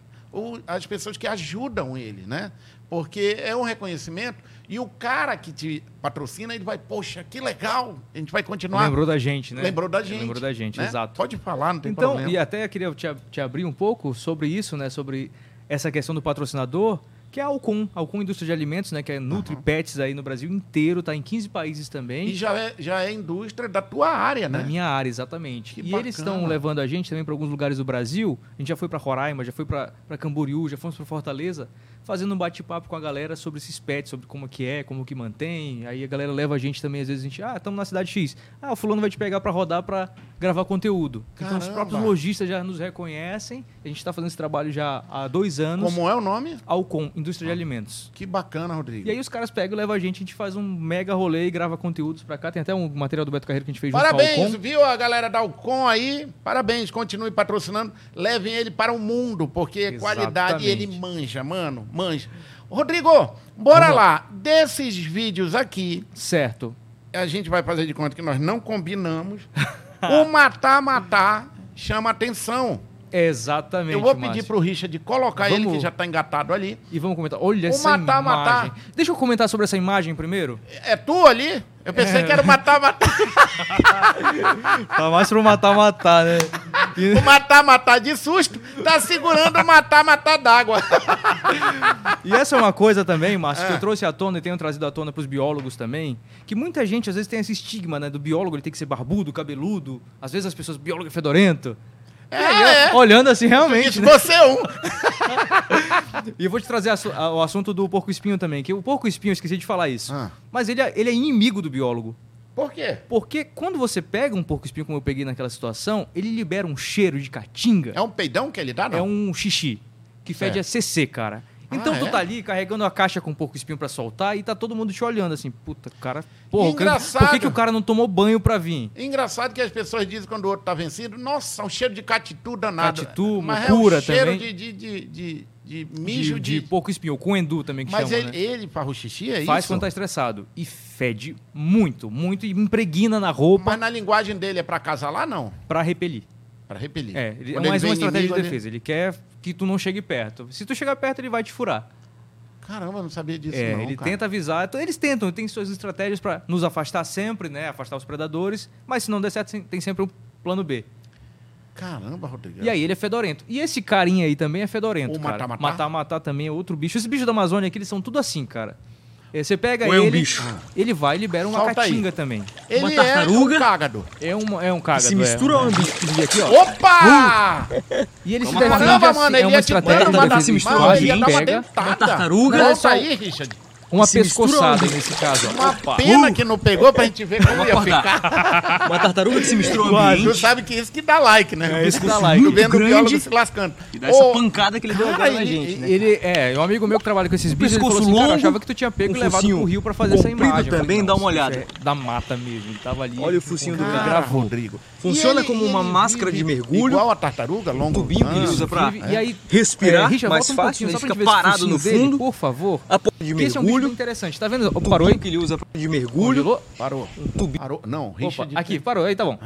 as pessoas que ajudam ele, né? Porque é um reconhecimento e o cara que te patrocina, ele vai, poxa, que legal, a gente vai continuar. Lembrou da gente, né? Lembrou da gente. Lembrou da gente, né? exato. Pode falar, não tem então, problema. E até queria te, te abrir um pouco sobre isso, né? Sobre essa questão do patrocinador que é a Alcon, Alcon Indústria de Alimentos, né, que é Nutri uhum. Pets aí no Brasil inteiro, está em 15 países também. E já é, já é indústria da tua área, né? Da minha área, exatamente. Que e bacana. eles estão levando a gente também para alguns lugares do Brasil. A gente já foi para Roraima, já foi para Camboriú, já fomos para Fortaleza, fazendo um bate-papo com a galera sobre esses pets, sobre como que é, como que mantém. Aí a galera leva a gente também, às vezes a gente, ah, estamos na cidade X. Ah, o fulano vai te pegar para rodar para gravar conteúdo. Caramba. Então os próprios lojistas já nos reconhecem. A gente está fazendo esse trabalho já há dois anos. Como é o nome? Alcon, Indústria de Alimentos. Que bacana, Rodrigo. E aí os caras pegam e levam a gente, a gente faz um mega rolê e grava conteúdos pra cá. Tem até um material do Beto Carreiro que a gente fez Parabéns, junto com viu a galera da Alcon aí? Parabéns, continue patrocinando. Levem ele para o mundo, porque Exatamente. qualidade ele manja, mano, manja. Rodrigo, bora lá. Desses vídeos aqui. Certo. A gente vai fazer de conta que nós não combinamos. <laughs> o matar-matar chama atenção. Exatamente. Eu vou pedir para o Richard colocar vamos... ele, que já está engatado ali. E vamos comentar. Olha o essa matar, imagem. Matar. Deixa eu comentar sobre essa imagem primeiro. É tu ali? Eu pensei é. que era matar, matar. <laughs> tá mais pro matar, matar, né? E... O matar, matar de susto tá segurando o matar, matar d'água. <laughs> e essa é uma coisa também, Márcio, é. que eu trouxe à tona e tenho trazido à tona pros biólogos também, que muita gente às vezes tem esse estigma, né, do biólogo, ele tem que ser barbudo, cabeludo. Às vezes as pessoas, biólogo é fedorento. É, é. Olhando assim, realmente. Né? Você é um. <laughs> e eu vou te trazer o assunto do porco-espinho também, que o porco-espinho, esqueci de falar isso. Ah. Mas ele é, ele é inimigo do biólogo. Por quê? Porque quando você pega um porco-espinho, como eu peguei naquela situação, ele libera um cheiro de caatinga. É um peidão que ele dá, não? É um xixi. Que fede a CC, cara. Então ah, tu é? tá ali carregando a caixa com um porco espinho para soltar e tá todo mundo te olhando assim, puta, cara, porra, Engraçado. por que, que o cara não tomou banho para vir? Engraçado que as pessoas dizem quando o outro tá vencido, nossa, um cheiro de catitu danado. Catitu, Mas mucura é um cheiro também. De, de, de, de, mijo de, de... porco espinho, com endu também que Mas chama, ele, né? ele faz o xixi, é Faz quando tá estressado. E fede muito, muito e impregna na roupa. Mas na linguagem dele é para casalar, não? Para repelir. Para repelir. É, ele, é mais uma estratégia de defesa. Ele... ele quer que tu não chegue perto. Se tu chegar perto, ele vai te furar. Caramba, não sabia disso é, não, ele cara. tenta avisar. Então, eles tentam, tem suas estratégias para nos afastar sempre, né? Afastar os predadores. Mas se não der certo, tem sempre um plano B. Caramba, Rodrigo. E aí ele é fedorento. E esse carinha aí também é fedorento, o cara. Matar, matar? Matar, também é outro bicho. Esses bichos da Amazônia aqui, eles são tudo assim, cara. É, você pega Ou ele, é um bicho. ele vai e libera uma Solta caatinga aí. também. Ele uma tartaruga. É um cágado. É um, é um cágado. Se mistura é, um bicho aqui, ó. Opa! Uh! E ele se defende Caramba, mano, é uma é estratégia mano, de se misturar, ele pega. Uma tartaruga. Volta aí, Richard. Uma pescoçada nesse caso. Uma Opa. pena uh. que não pegou pra gente ver como ia ficar. <laughs> Uma tartaruga que se misturou ao ambiente. Tu sabe que isso que dá like, né? É isso que dá like. Tu vendo o biólogo se lascando. E dá essa pancada que ele deu agora na gente, né? Ele, é, um amigo meu que trabalha com esses bichos, ele falou assim, longo, cara, achava que tu tinha pego e levado pro rio pra fazer essa imagem. também, dá uma olhada. É da mata mesmo, ele tava ali. Olha o focinho do cara, gravou. Rodrigo. Funciona como uma máscara de mergulho. Igual a tartaruga, longo. Um tubinho que ele usa pra respirar mais fácil, ele fica parado no fundo. Por favor. A porta de mergulho. Interessante, tá vendo? Parou aí? que ele usa de mergulho. Parou. Um tubinho. Parou. Não, Richard. Aqui, parou aí, tá bom.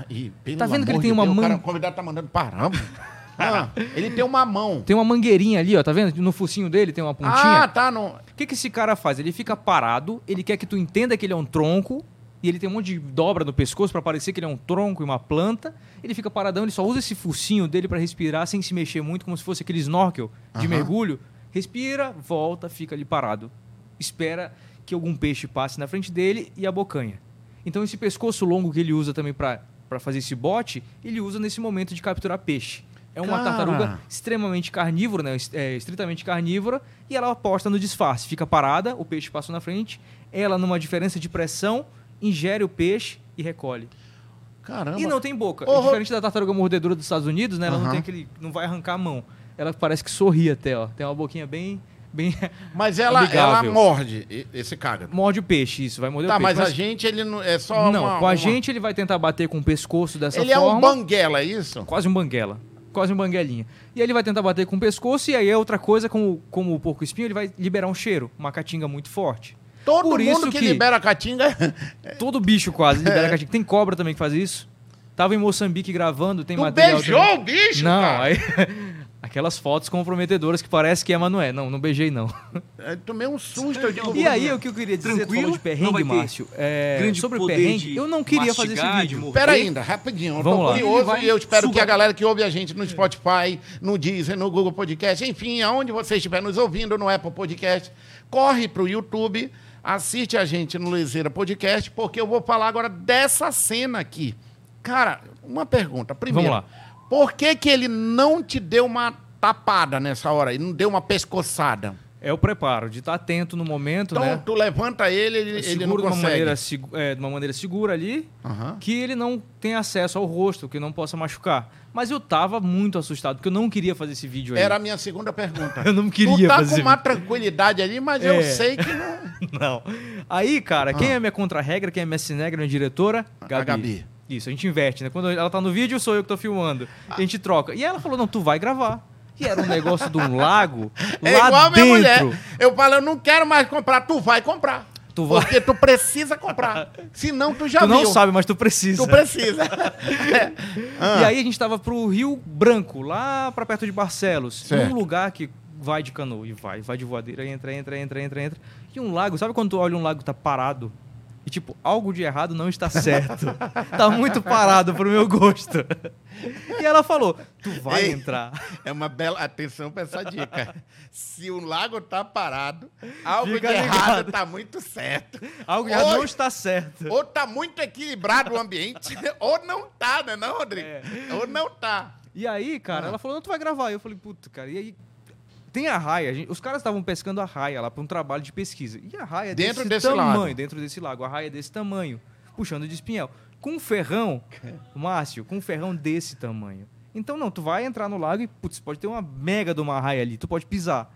Tá vendo que ele tem uma mão. O convidado tá mandando parar. <laughs> Ah, ele tem uma mão. Tem uma mangueirinha ali, ó, tá vendo? No focinho dele tem uma pontinha. Ah, tá. No... O que, que esse cara faz? Ele fica parado, ele quer que tu entenda que ele é um tronco, e ele tem um monte de dobra no pescoço para parecer que ele é um tronco e uma planta. Ele fica paradão, ele só usa esse focinho dele para respirar sem se mexer muito, como se fosse aquele snorkel de mergulho. Respira, volta, fica ali parado. Espera que algum peixe passe na frente dele e abocanha. Então esse pescoço longo que ele usa também para fazer esse bote, ele usa nesse momento de capturar peixe. É uma Cara. tartaruga extremamente carnívora, né? É, estritamente carnívora, e ela aposta no disfarce. Fica parada, o peixe passa na frente, ela, numa diferença de pressão, ingere o peixe e recolhe. Caramba. E não tem boca. Oh, Diferente da tartaruga mordedora dos Estados Unidos, né? Ela não tem aquele. não vai arrancar a mão. Ela parece que sorri até, ó. Tem uma boquinha bem bem <laughs> Mas ela, ela morde esse cara. Morde o peixe, isso, vai morder tá, o peixe. Tá, mas, mas, a gente, ele não é só Não, uma, com a uma... gente ele vai tentar bater com o pescoço dessa ele forma. Ele é um banguela, é isso? Quase um banguela. Quase um banguelinha. E aí ele vai tentar bater com o pescoço e aí é outra coisa, como, como o porco espinho, ele vai liberar um cheiro, uma catinga muito forte. Todo Por mundo que, que, libera catinga... <laughs> todo bicho quase <laughs> libera catinga. Tem cobra também que faz isso. Tava em Moçambique gravando, tem tu material... beijou também. o bicho, Não, cara? aí... Aquelas fotos comprometedoras que parece que é Manoé. Não, não beijei, não. É, tomei um susto. Digo, e aí, o que eu queria dizer, Tranquilo, tu falou de perrengue, Márcio. É, sobre o perrengue, eu não queria fazer esse vídeo. Pera ainda, rapidinho. Eu Vamos tô lá. curioso e eu espero que a galera que ouve a gente no Spotify, no Deezer, no Google Podcast, enfim, aonde você estiver nos ouvindo, no Apple Podcast, corre pro YouTube, assiste a gente no Lezeira Podcast, porque eu vou falar agora dessa cena aqui. Cara, uma pergunta. Primeiro, Vamos lá. Por que, que ele não te deu uma tapada nessa hora? Ele não deu uma pescoçada? É o preparo, de estar atento no momento, então, né? Tu levanta ele, ele, ele não de uma, maneira, é, de uma maneira segura ali, uhum. que ele não tem acesso ao rosto, que não possa machucar. Mas eu tava muito assustado, porque eu não queria fazer esse vídeo aí. Era a minha segunda pergunta. <laughs> eu não queria fazer. Tu tá fazer com uma tranquilidade ali, mas é. eu sei que <laughs> não... não. Aí, cara, ah. quem é minha contra-regra, quem é minha cinegra, minha diretora? Gabi. A Gabi. Isso, a gente inverte, né? Quando ela tá no vídeo, sou eu que tô filmando. A gente troca. E ela falou: não, tu vai gravar. E era um negócio de um lago é lá igual dentro. Minha mulher. Eu falo, eu não quero mais comprar, tu vai comprar. Tu vai. Porque tu precisa comprar. Senão tu já tu viu. não sabe, mas tu precisa. Tu precisa. <laughs> é. ah. E aí a gente tava pro Rio Branco, lá para perto de Barcelos. Certo. Num lugar que vai de canoa e vai, vai de voadeira, entra, entra, entra, entra, entra. E um lago, sabe quando tu olha um lago tá parado? E, tipo, algo de errado não está certo. tá muito parado pro meu gosto. E ela falou: Tu vai Ei, entrar. É uma bela. Atenção pra essa dica. Se o lago tá parado, algo Fica de ligado. errado tá muito certo. Algo de errado não está certo. Ou tá muito equilibrado o ambiente, <laughs> ou não tá, né, não, Rodrigo? É. Ou não tá. E aí, cara, ah. ela falou: Não, tu vai gravar. Eu falei: Puta, cara. E aí, tem a raia, gente, os caras estavam pescando a raia lá para um trabalho de pesquisa. E a raia é dentro desse, desse tamanho, lago. dentro desse lago, a raia é desse tamanho, puxando de espinhel. Com um ferrão, <laughs> Márcio, com um ferrão desse tamanho. Então não, tu vai entrar no lago e putz, pode ter uma mega de uma raia ali, tu pode pisar.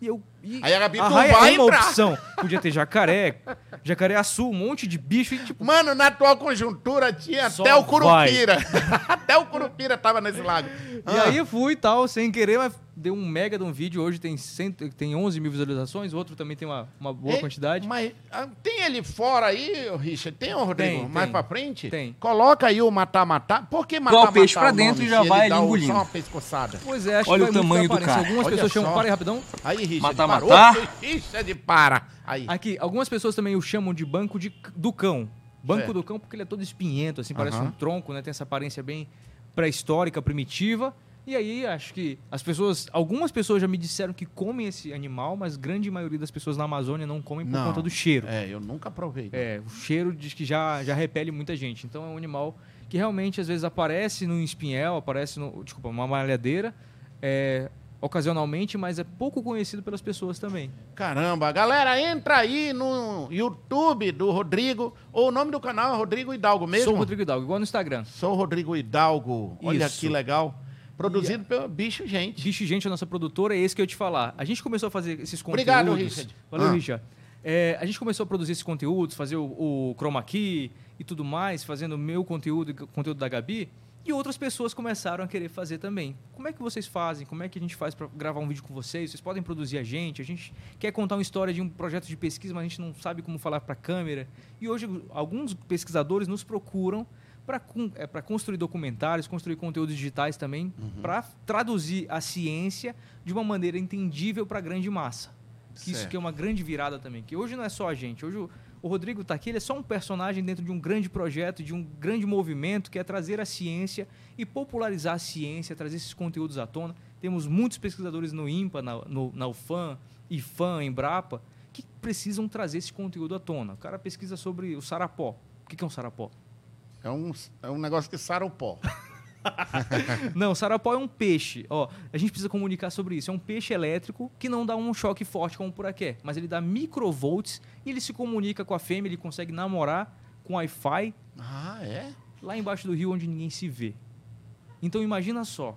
E eu. E Aí a Gabi a raia vai é uma entrar. opção. Podia ter jacaré, jacaré azul, um monte de bicho e tipo. Mano, na atual conjuntura tinha até o curupira. <laughs> até o curupira tava nesse lago. E ah. aí eu fui e tal, sem querer, mas deu um mega de um vídeo, hoje tem, cento, tem 11 mil visualizações, outro também tem uma, uma boa e, quantidade. Mas ah, tem ele fora aí, Richard? Tem, Rodrigo? Tem, mais tem, pra frente? Tem. Coloca aí o matar-matar. Por que matar-matar? Dá o peixe pra dentro e já vai ele engolindo. Só uma pescoçada. Pois é, acho Olha que o tamanho do cara. Algumas Olha pessoas só. chamam, para aí rapidão. Aí, Richard, matar-matar. Richard, para. Aí. Aqui, algumas pessoas também o chamam de banco de, do cão. Banco certo. do cão porque ele é todo espinhento, assim, parece um tronco, né? Tem essa aparência bem pré-histórica, primitiva. E aí, acho que as pessoas, algumas pessoas já me disseram que comem esse animal, mas grande maioria das pessoas na Amazônia não comem por não, conta do cheiro. É, eu nunca provei. É, o cheiro diz que já, já repele muita gente. Então é um animal que realmente às vezes aparece no espinhel, aparece no, desculpa, uma malhadeira, é, ocasionalmente, mas é pouco conhecido pelas pessoas também. Caramba, galera, entra aí no YouTube do Rodrigo, ou o nome do canal é Rodrigo Hidalgo mesmo? Sou Rodrigo Hidalgo, igual no Instagram. Sou Rodrigo Hidalgo, olha Isso. que legal. Produzido pelo Bicho Gente. Bicho Gente, a nossa produtora, é esse que eu te falar. A gente começou a fazer esses conteúdos. Obrigado, Richard. Valeu, ah. Richard. É, a gente começou a produzir esses conteúdos, fazer o, o Chroma Key e tudo mais, fazendo o meu conteúdo e conteúdo da Gabi. E outras pessoas começaram a querer fazer também. Como é que vocês fazem? Como é que a gente faz para gravar um vídeo com vocês? Vocês podem produzir a gente? A gente quer contar uma história de um projeto de pesquisa, mas a gente não sabe como falar para a câmera. E hoje alguns pesquisadores nos procuram para é, construir documentários, construir conteúdos digitais também, uhum. para traduzir a ciência de uma maneira entendível para a grande massa. Que isso que é uma grande virada também. Que hoje não é só a gente. Hoje o, Rodrigo está aqui, ele é só um personagem dentro de um grande projeto, de um grande movimento que é trazer a ciência e popularizar a ciência, trazer esses conteúdos à tona. Temos muitos pesquisadores no IMPA, na, no, na UFAM, IFAM, Embrapa, que precisam trazer esse conteúdo à tona. O cara pesquisa sobre o sarapó. O que é um sarapó? É um, é um negócio que sara o pó. <laughs> não, sarapó é um peixe. Ó, a gente precisa comunicar sobre isso. É um peixe elétrico que não dá um choque forte como o puraquê, mas ele dá microvolts e ele se comunica com a fêmea, ele consegue namorar com Wi-Fi. Ah, é? Lá embaixo do rio onde ninguém se vê. Então imagina só,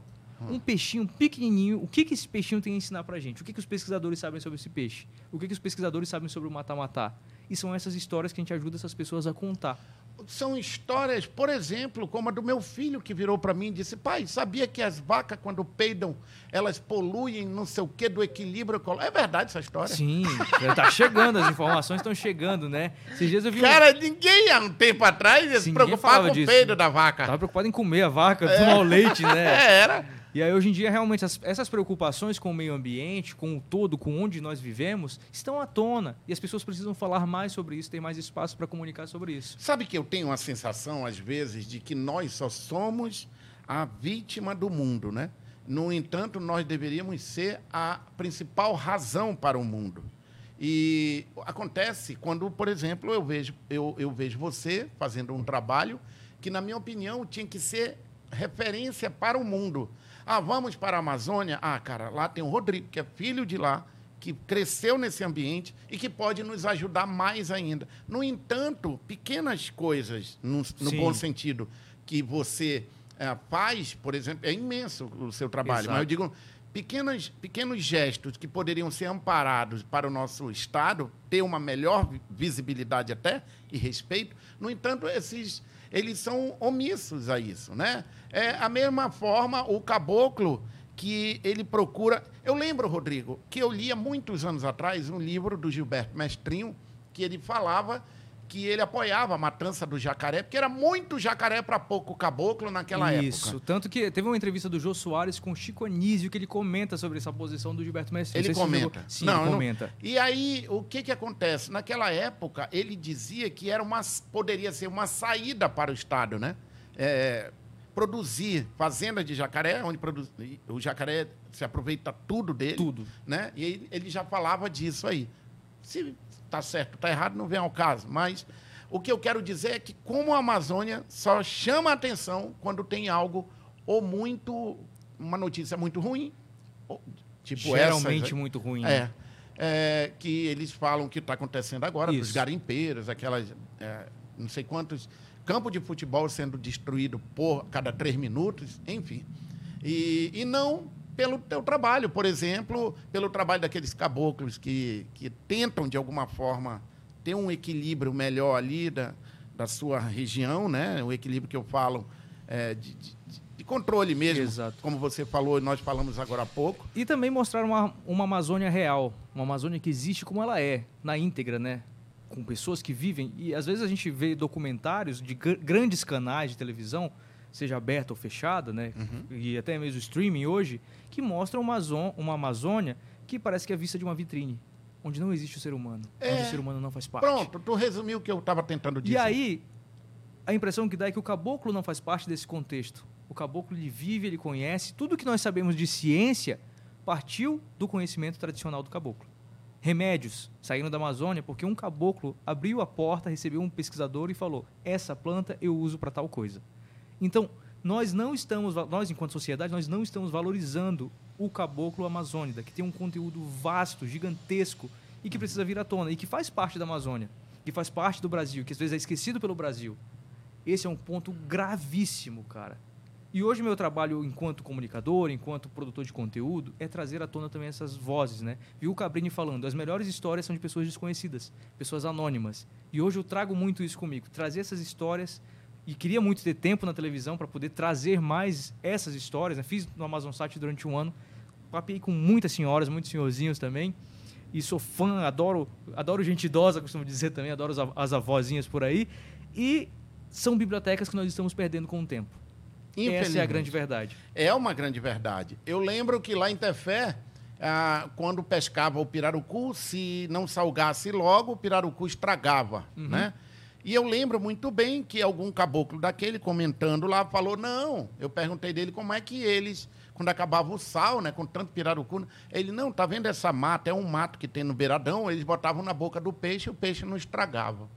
um peixinho pequenininho, o que, que esse peixinho tem a ensinar pra gente? O que, que os pesquisadores sabem sobre esse peixe? O que, que os pesquisadores sabem sobre o mata-mata? E são essas histórias que a gente ajuda essas pessoas a contar são histórias, por exemplo, como a do meu filho que virou para mim e disse: Pai, sabia que as vacas, quando peidam, elas poluem não sei o que do equilíbrio É verdade essa história? Sim, está chegando, as informações estão chegando, né? Esses dias eu vi. Cara, um... ninguém há um tempo atrás se preocupava com o peido da vaca. Estava preocupado em comer a vaca, é. tomar o leite, né? <laughs> É, era. E aí, hoje em dia, realmente, as, essas preocupações com o meio ambiente, com o todo, com onde nós vivemos, estão à tona. E as pessoas precisam falar mais sobre isso, ter mais espaço para comunicar sobre isso. Sabe que eu tenho uma sensação, às vezes, de que nós só somos a vítima do mundo, né? No entanto, nós deveríamos ser a principal razão para o mundo. E acontece quando, por exemplo, eu vejo, eu, eu vejo você fazendo um trabalho que, na minha opinião, tinha que ser referência para o mundo. Ah, vamos para a Amazônia? Ah, cara, lá tem o Rodrigo, que é filho de lá, que cresceu nesse ambiente e que pode nos ajudar mais ainda. No entanto, pequenas coisas, no, no bom sentido, que você é, faz, por exemplo, é imenso o seu trabalho, Exato. mas eu digo pequenas, pequenos gestos que poderiam ser amparados para o nosso Estado ter uma melhor visibilidade até e respeito. No entanto, esses eles são omissos a isso, né? É a mesma forma o caboclo que ele procura. Eu lembro, Rodrigo, que eu lia muitos anos atrás um livro do Gilberto Mestrinho que ele falava que ele apoiava a matança do jacaré, porque era muito jacaré para pouco caboclo naquela Isso. época. Isso, tanto que teve uma entrevista do Jô Soares com Chico Anísio que ele comenta sobre essa posição do Gilberto Mestrinho. Ele comenta. Sim, não, ele comenta. Não. E aí, o que que acontece? Naquela época, ele dizia que era uma, poderia ser uma saída para o Estado, né? É, produzir fazenda de jacaré, onde produz, o jacaré se aproveita tudo dele. Tudo. Né? E ele já falava disso aí. Se está certo, está errado, não vem ao caso. Mas o que eu quero dizer é que, como a Amazônia só chama atenção quando tem algo ou muito. uma notícia muito ruim, ou, tipo Geralmente essa, muito ruim. É, né? é, que eles falam que está acontecendo agora, dos garimpeiros, aquelas. É, não sei quantos campo de futebol sendo destruído por cada três minutos, enfim. E, e não pelo teu trabalho, por exemplo, pelo trabalho daqueles caboclos que, que tentam, de alguma forma, ter um equilíbrio melhor ali da, da sua região, né? o equilíbrio que eu falo é, de, de, de, controle mesmo, Exato. como você falou e nós falamos agora há pouco. E também mostrar uma, uma Amazônia real, uma Amazônia que existe como ela é, na íntegra, né? com pessoas que vivem. E às vezes a gente vê documentários de gr grandes canais de televisão, seja aberta ou fechada, né? Uhum. E até mesmo streaming hoje, que mostram uma, uma Amazônia que parece que é vista de uma vitrine. Onde não existe o ser humano. É. Onde o ser humano não faz parte. Pronto, tu resumiu o que eu estava tentando dizer. E aí, a impressão que dá é que o caboclo não faz parte desse contexto. O caboclo ele vive, ele conhece. Tudo que nós sabemos de ciência partiu do conhecimento tradicional do caboclo remédios saindo da Amazônia porque um caboclo abriu a porta, recebeu um pesquisador e falou: essa planta eu uso para tal coisa. Então nós não estamos, nós enquanto sociedade, nós não estamos valorizando O Caboclo Amazônida, que tem um conteúdo vasto, gigantesco e que precisa vir à tona e que faz parte da Amazônia, que faz parte do Brasil, que às vezes é esquecido pelo Brasil. Esse é um ponto gravíssimo, cara. E hoje meu trabalho enquanto comunicador, enquanto produtor de conteúdo, é trazer à tona também essas vozes, né? Viu o Cabrini falando, as melhores histórias são de pessoas desconhecidas, pessoas anônimas. E hoje eu trago muito isso comigo, trazer essas histórias e queria muito ter tempo na televisão para poder trazer mais essas histórias. Né? Fiz no Amazon Site durante um ano, papiei com muitas senhoras, muitos senhorzinhos também. E sou fã, adoro, adoro gente idosa, costumo dizer também, adoro as, as avózinhas por aí. E são bibliotecas que nós estamos perdendo com o tempo. Essa é a grande verdade. É uma grande verdade. Eu lembro que lá em Tefé, ah, quando pescava o pirarucu, se não salgasse logo, o pirarucu estragava, uhum. né? E eu lembro muito bem que algum caboclo daquele comentando lá falou: não. Eu perguntei dele como é que eles, quando acabava o sal, né, com tanto pirarucu, ele não, tá vendo essa mata? É um mato que tem no beiradão. Eles botavam na boca do peixe e o peixe não estragava.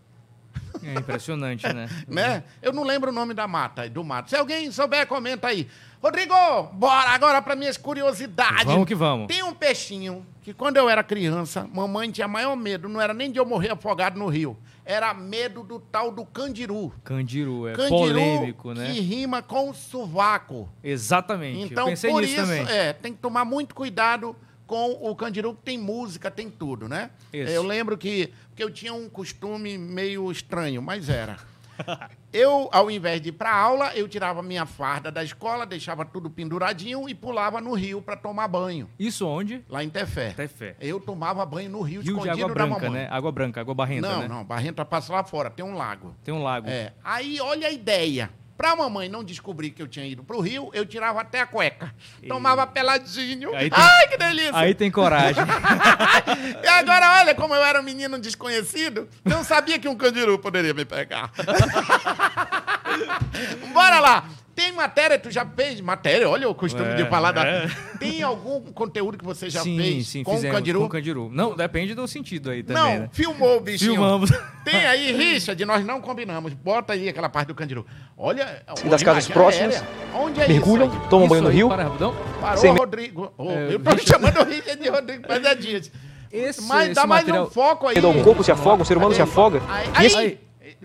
É impressionante, né? <laughs> né? Eu não lembro o nome da mata, do mato. Se alguém souber, comenta aí. Rodrigo, bora agora para minhas curiosidades. Vamos que vamos. Tem um peixinho que quando eu era criança, mamãe tinha maior medo, não era nem de eu morrer afogado no rio, era medo do tal do candiru. Candiru, é candiru polêmico, né? que rima com sovaco. Exatamente, então, eu pensei por nisso isso, também. É, tem que tomar muito cuidado com o Candiru, que tem música, tem tudo, né? Isso. Eu lembro que, que eu tinha um costume meio estranho, mas era. <laughs> Eu, ao invés de ir para aula, eu tirava minha farda da escola, deixava tudo penduradinho e pulava no rio para tomar banho. Isso onde? Lá em Tefé. Tefé. Eu tomava banho no rio, rio escondido de água branca, né? Água branca, água barrenta, não, né? Não, não, barrenta passa lá fora, tem um lago. Tem um lago. É. Aí, olha a ideia. Pra mamãe não descobrir que eu tinha ido pro Rio, eu tirava até a cueca. E... Tomava peladinho. Tem... Ai, que delícia! Aí tem coragem. <laughs> e agora, olha, como eu era um menino desconhecido, não sabia que um candiru poderia me pegar. <laughs> Bora lá! Tem matéria, tu já fez matéria? Olha o costume é, de falar da. É. Tem algum conteúdo que você já sim, fez sim, com o candiru? Com candiru. Não, depende do sentido aí também. Não, né? filmou o bichinho. Filmamos. Tem aí, Richard, nós não combinamos. Bota aí aquela parte do candiru. Olha. E das casas próximas. Aérea. Onde é mergulham, isso? tomam banho no rio. Para, rapidão. Parou, Sem... Rodrigo. Oh, é, eu tô Richard... chamando o Richard de Rodrigo Pesadinhas. Esse, Mas esse dá material... mais um foco aí. Um corpo se afoga, um ser humano aí, se afoga. Aí, aí, aí,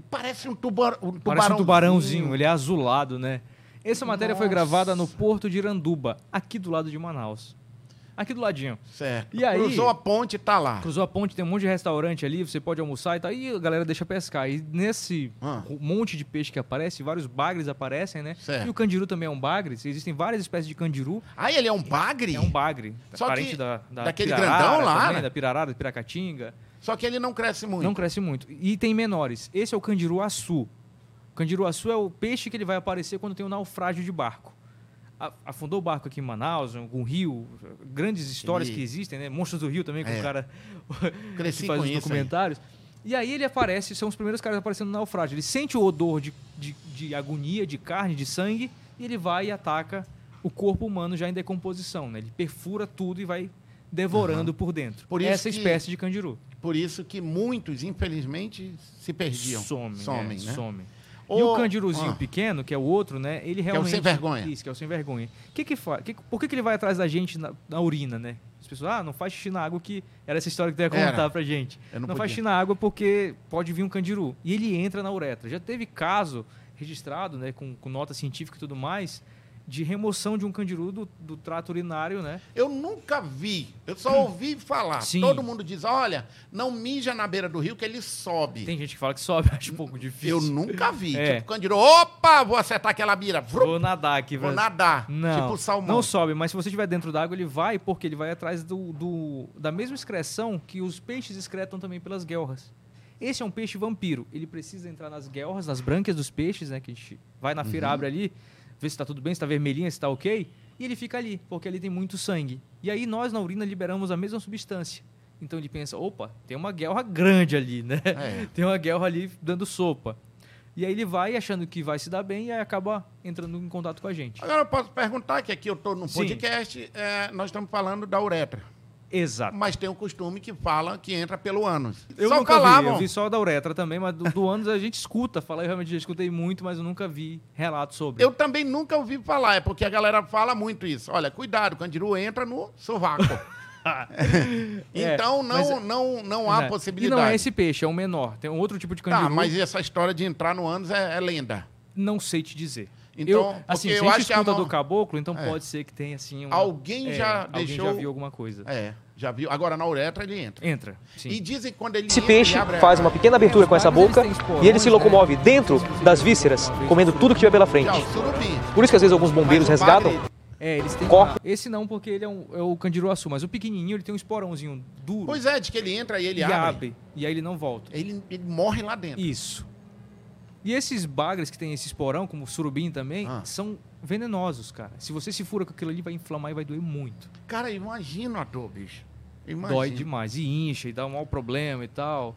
parece um, tubar, um tubarão. Parece um tubarãozinho, ele é azulado, né? Essa matéria Nossa. foi gravada no porto de Iranduba, aqui do lado de Manaus. Aqui do ladinho. Certo. E aí, cruzou a ponte e tá lá. Cruzou a ponte, tem um monte de restaurante ali, você pode almoçar e tal. E a galera deixa pescar. E nesse ah. monte de peixe que aparece, vários bagres aparecem, né? Certo. E o candiru também é um bagre. Existem várias espécies de candiru. Ah, ele é um bagre? É um bagre. Só parente que da, da daquele grandão lá? Também, né? Da pirarara, da piracatinga. Só que ele não cresce muito. Não cresce muito. E tem menores. Esse é o candiru açu. O candiru açu é o peixe que ele vai aparecer quando tem um naufrágio de barco afundou o barco aqui em Manaus, algum rio, grandes histórias que existem, né? Monstros do Rio também, com é. o cara <laughs> Cresci que faz os documentários. Aí. E aí ele aparece, são os primeiros caras aparecendo no naufrágio. Ele sente o odor de, de, de, agonia, de carne, de sangue, e ele vai e ataca o corpo humano já em decomposição. Né? Ele perfura tudo e vai devorando uhum. por dentro. Por Essa que, espécie de candiru. Por isso que muitos, infelizmente, se perdiam. Somem, somem é, né? Somem. E o candiruzinho ah. pequeno, que é o outro, né? Ele realmente. Que é o sem vergonha. Isso, que é o sem vergonha. Que que faz? Que, por que, que ele vai atrás da gente na, na, urina, né? As pessoas, ah, não faz xixi na água, que era essa história que tu ia contar era. pra gente. não, não faz xixi na água porque pode vir um candiru. E ele entra na uretra. Já teve caso registrado, né, com, com nota científica e tudo mais, de remoção de um candiru do, do, trato urinário, né? Eu nunca vi, eu só ouvi falar. Sim. Todo mundo diz, olha, não mija na beira do rio que ele sobe. Tem gente que fala que sobe, <laughs> acho um pouco difícil. Eu nunca vi. É. Tipo, candiru, opa, vou acertar aquela mira. Vou nadar aqui. Vou nadar, não, tipo salmão. Não sobe, mas se você estiver dentro d'água, ele vai, porque ele vai atrás do, do, da mesma excreção que os peixes excretam também pelas guelras. Esse é um peixe vampiro. Ele precisa entrar nas guelras, nas brânquias dos peixes, né? Que a gente vai na uhum. abre ali ver se está tudo bem, se está vermelhinha, se está ok, e ele fica ali, porque ali tem muito sangue. E aí nós na urina liberamos a mesma substância. Então ele pensa, opa, tem uma guerra grande ali, né? É. <laughs> Tem uma guerra ali dando sopa. E aí ele vai achando que vai se dar bem e aí acaba entrando em contato com a gente. Agora eu posso perguntar, que aqui eu estou no podcast, é, nós estamos falando da uretra. Exato. Mas tem um costume que fala que entra pelo ânus. Eu só nunca falavam. vi, eu vi só da uretra também, mas do, do ânus a gente escuta. Falar, eu realmente já escutei muito, mas eu nunca vi relato sobre. Eu também nunca ouvi falar, é porque a galera fala muito isso. Olha, cuidado, o candiru entra no sovaco. <laughs> É, então não, mas, não, não há é. possibilidade. E não é esse peixe, é o menor. Tem um outro tipo de candiru. Tá, mas essa história de entrar no ânus é, é lenda. Não sei te dizer. Então, eu, assim, se a gente escuta do caboclo, então é. pode ser que tenha assim. Uma, alguém já é, deixou. Alguém já viu alguma coisa. É, já viu. Agora na uretra ele entra. Entra. Sim. E dizem que quando ele Esse entra, peixe ele faz uma pequena abertura com essa boca e ele se locomove né? dentro das vísceras, comendo tudo que tiver pela frente. Por isso que às vezes alguns bombeiros resgatam. É, eles têm. Uma... Esse não, porque ele é, um, é o candiru açul, mas o pequenininho ele tem um esporãozinho duro. Pois é, de que ele entra e ele e abre. abre. E aí ele não volta. Ele, ele morre lá dentro. Isso. E esses bagres que tem esse esporão, como o surubim também, ah. são venenosos, cara. Se você se fura com aquilo ali, vai inflamar e vai doer muito. Cara, imagina a dor, bicho. Imagina. Dói demais. E incha, e dá um mau problema e tal.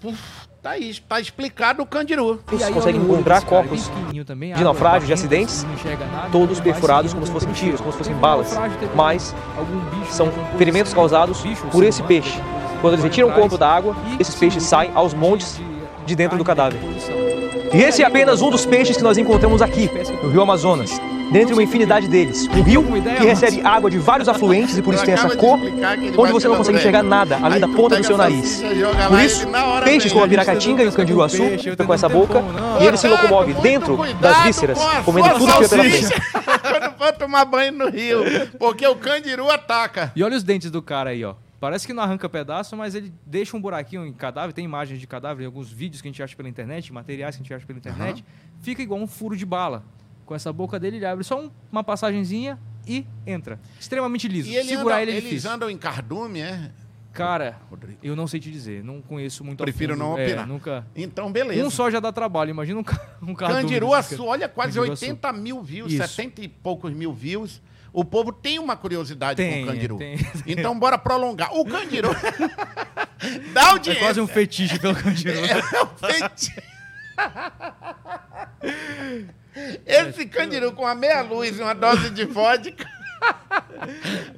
Puf, tá aí, tá explicado o candiru. Você consegue encontrar corpos também, de naufrágios, de acidentes, todos perfurados como se fossem tiros, como se fossem balas. Mas são ferimentos causados por esse peixe. Quando eles retiram o corpo da água, esses peixes saem aos montes de dentro do cadáver. E esse é apenas um dos peixes que nós encontramos aqui, no Rio Amazonas, dentre uma infinidade deles. Um rio que recebe água de vários afluentes e por isso tem essa cor, onde você não consegue enxergar nada além da ponta do seu nariz. Por isso, peixes como a piracatinga e o candiruaçu ficam com essa boca e ele se locomove dentro das vísceras, comendo tudo que é pela frente. Quando for tomar banho no rio, porque o candiru ataca. E olha os dentes do cara aí, ó. Parece que não arranca pedaço, mas ele deixa um buraquinho em cadáver. Tem imagens de cadáver, alguns vídeos que a gente acha pela internet, materiais que a gente acha pela internet. Uhum. Fica igual um furo de bala. Com essa boca dele, ele abre só um, uma passagenzinha e entra. Extremamente liso. E ele Segurar anda, ele é eles difícil. andam em cardume, é? Cara, Rodrigo. eu não sei te dizer. Não conheço muito Prefiro não é, opinar. É, nunca... Então, beleza. Um só já dá trabalho. Imagina um, <laughs> um cardume. Candiru Açu, olha, quase Candiru 80 Açu. mil views, Isso. 70 e poucos mil views. O povo tem uma curiosidade tem, com o candiru. Tem, <laughs> Então, bora prolongar. O candiru. <laughs> Dá audiência. É quase um fetiche pelo candiru. <laughs> É, um fetiche. Esse candiru com a meia luz e uma dose de vodka.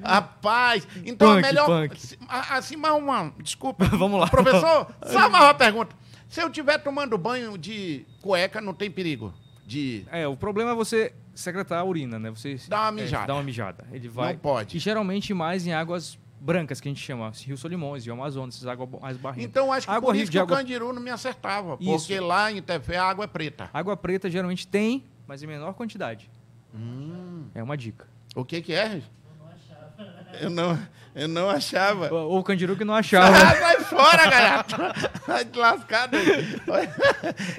Rapaz, então punk, a melhor. Punk. Assim, mais uma. Desculpa. Vamos lá. Professor, só mais uma pergunta. Se eu estiver tomando banho de cueca, não tem perigo? De... É, o problema é você secretar a urina, né? Você dá uma mijada. É, dá uma mijada. Ele vai. Não pode. E geralmente mais em águas brancas que a gente chama, Rio Solimões, Rio Amazonas, essas águas mais barrentas. Então acho que água por isso que água... o Candiru não me acertava, isso. porque lá em Tefé a água é preta. Água preta geralmente tem, mas em menor quantidade. Hum. É uma dica. O que que é? Eu não, eu não achava. Ou o Candiru que não achava. Ah, vai fora, gaiato. Vai te lascar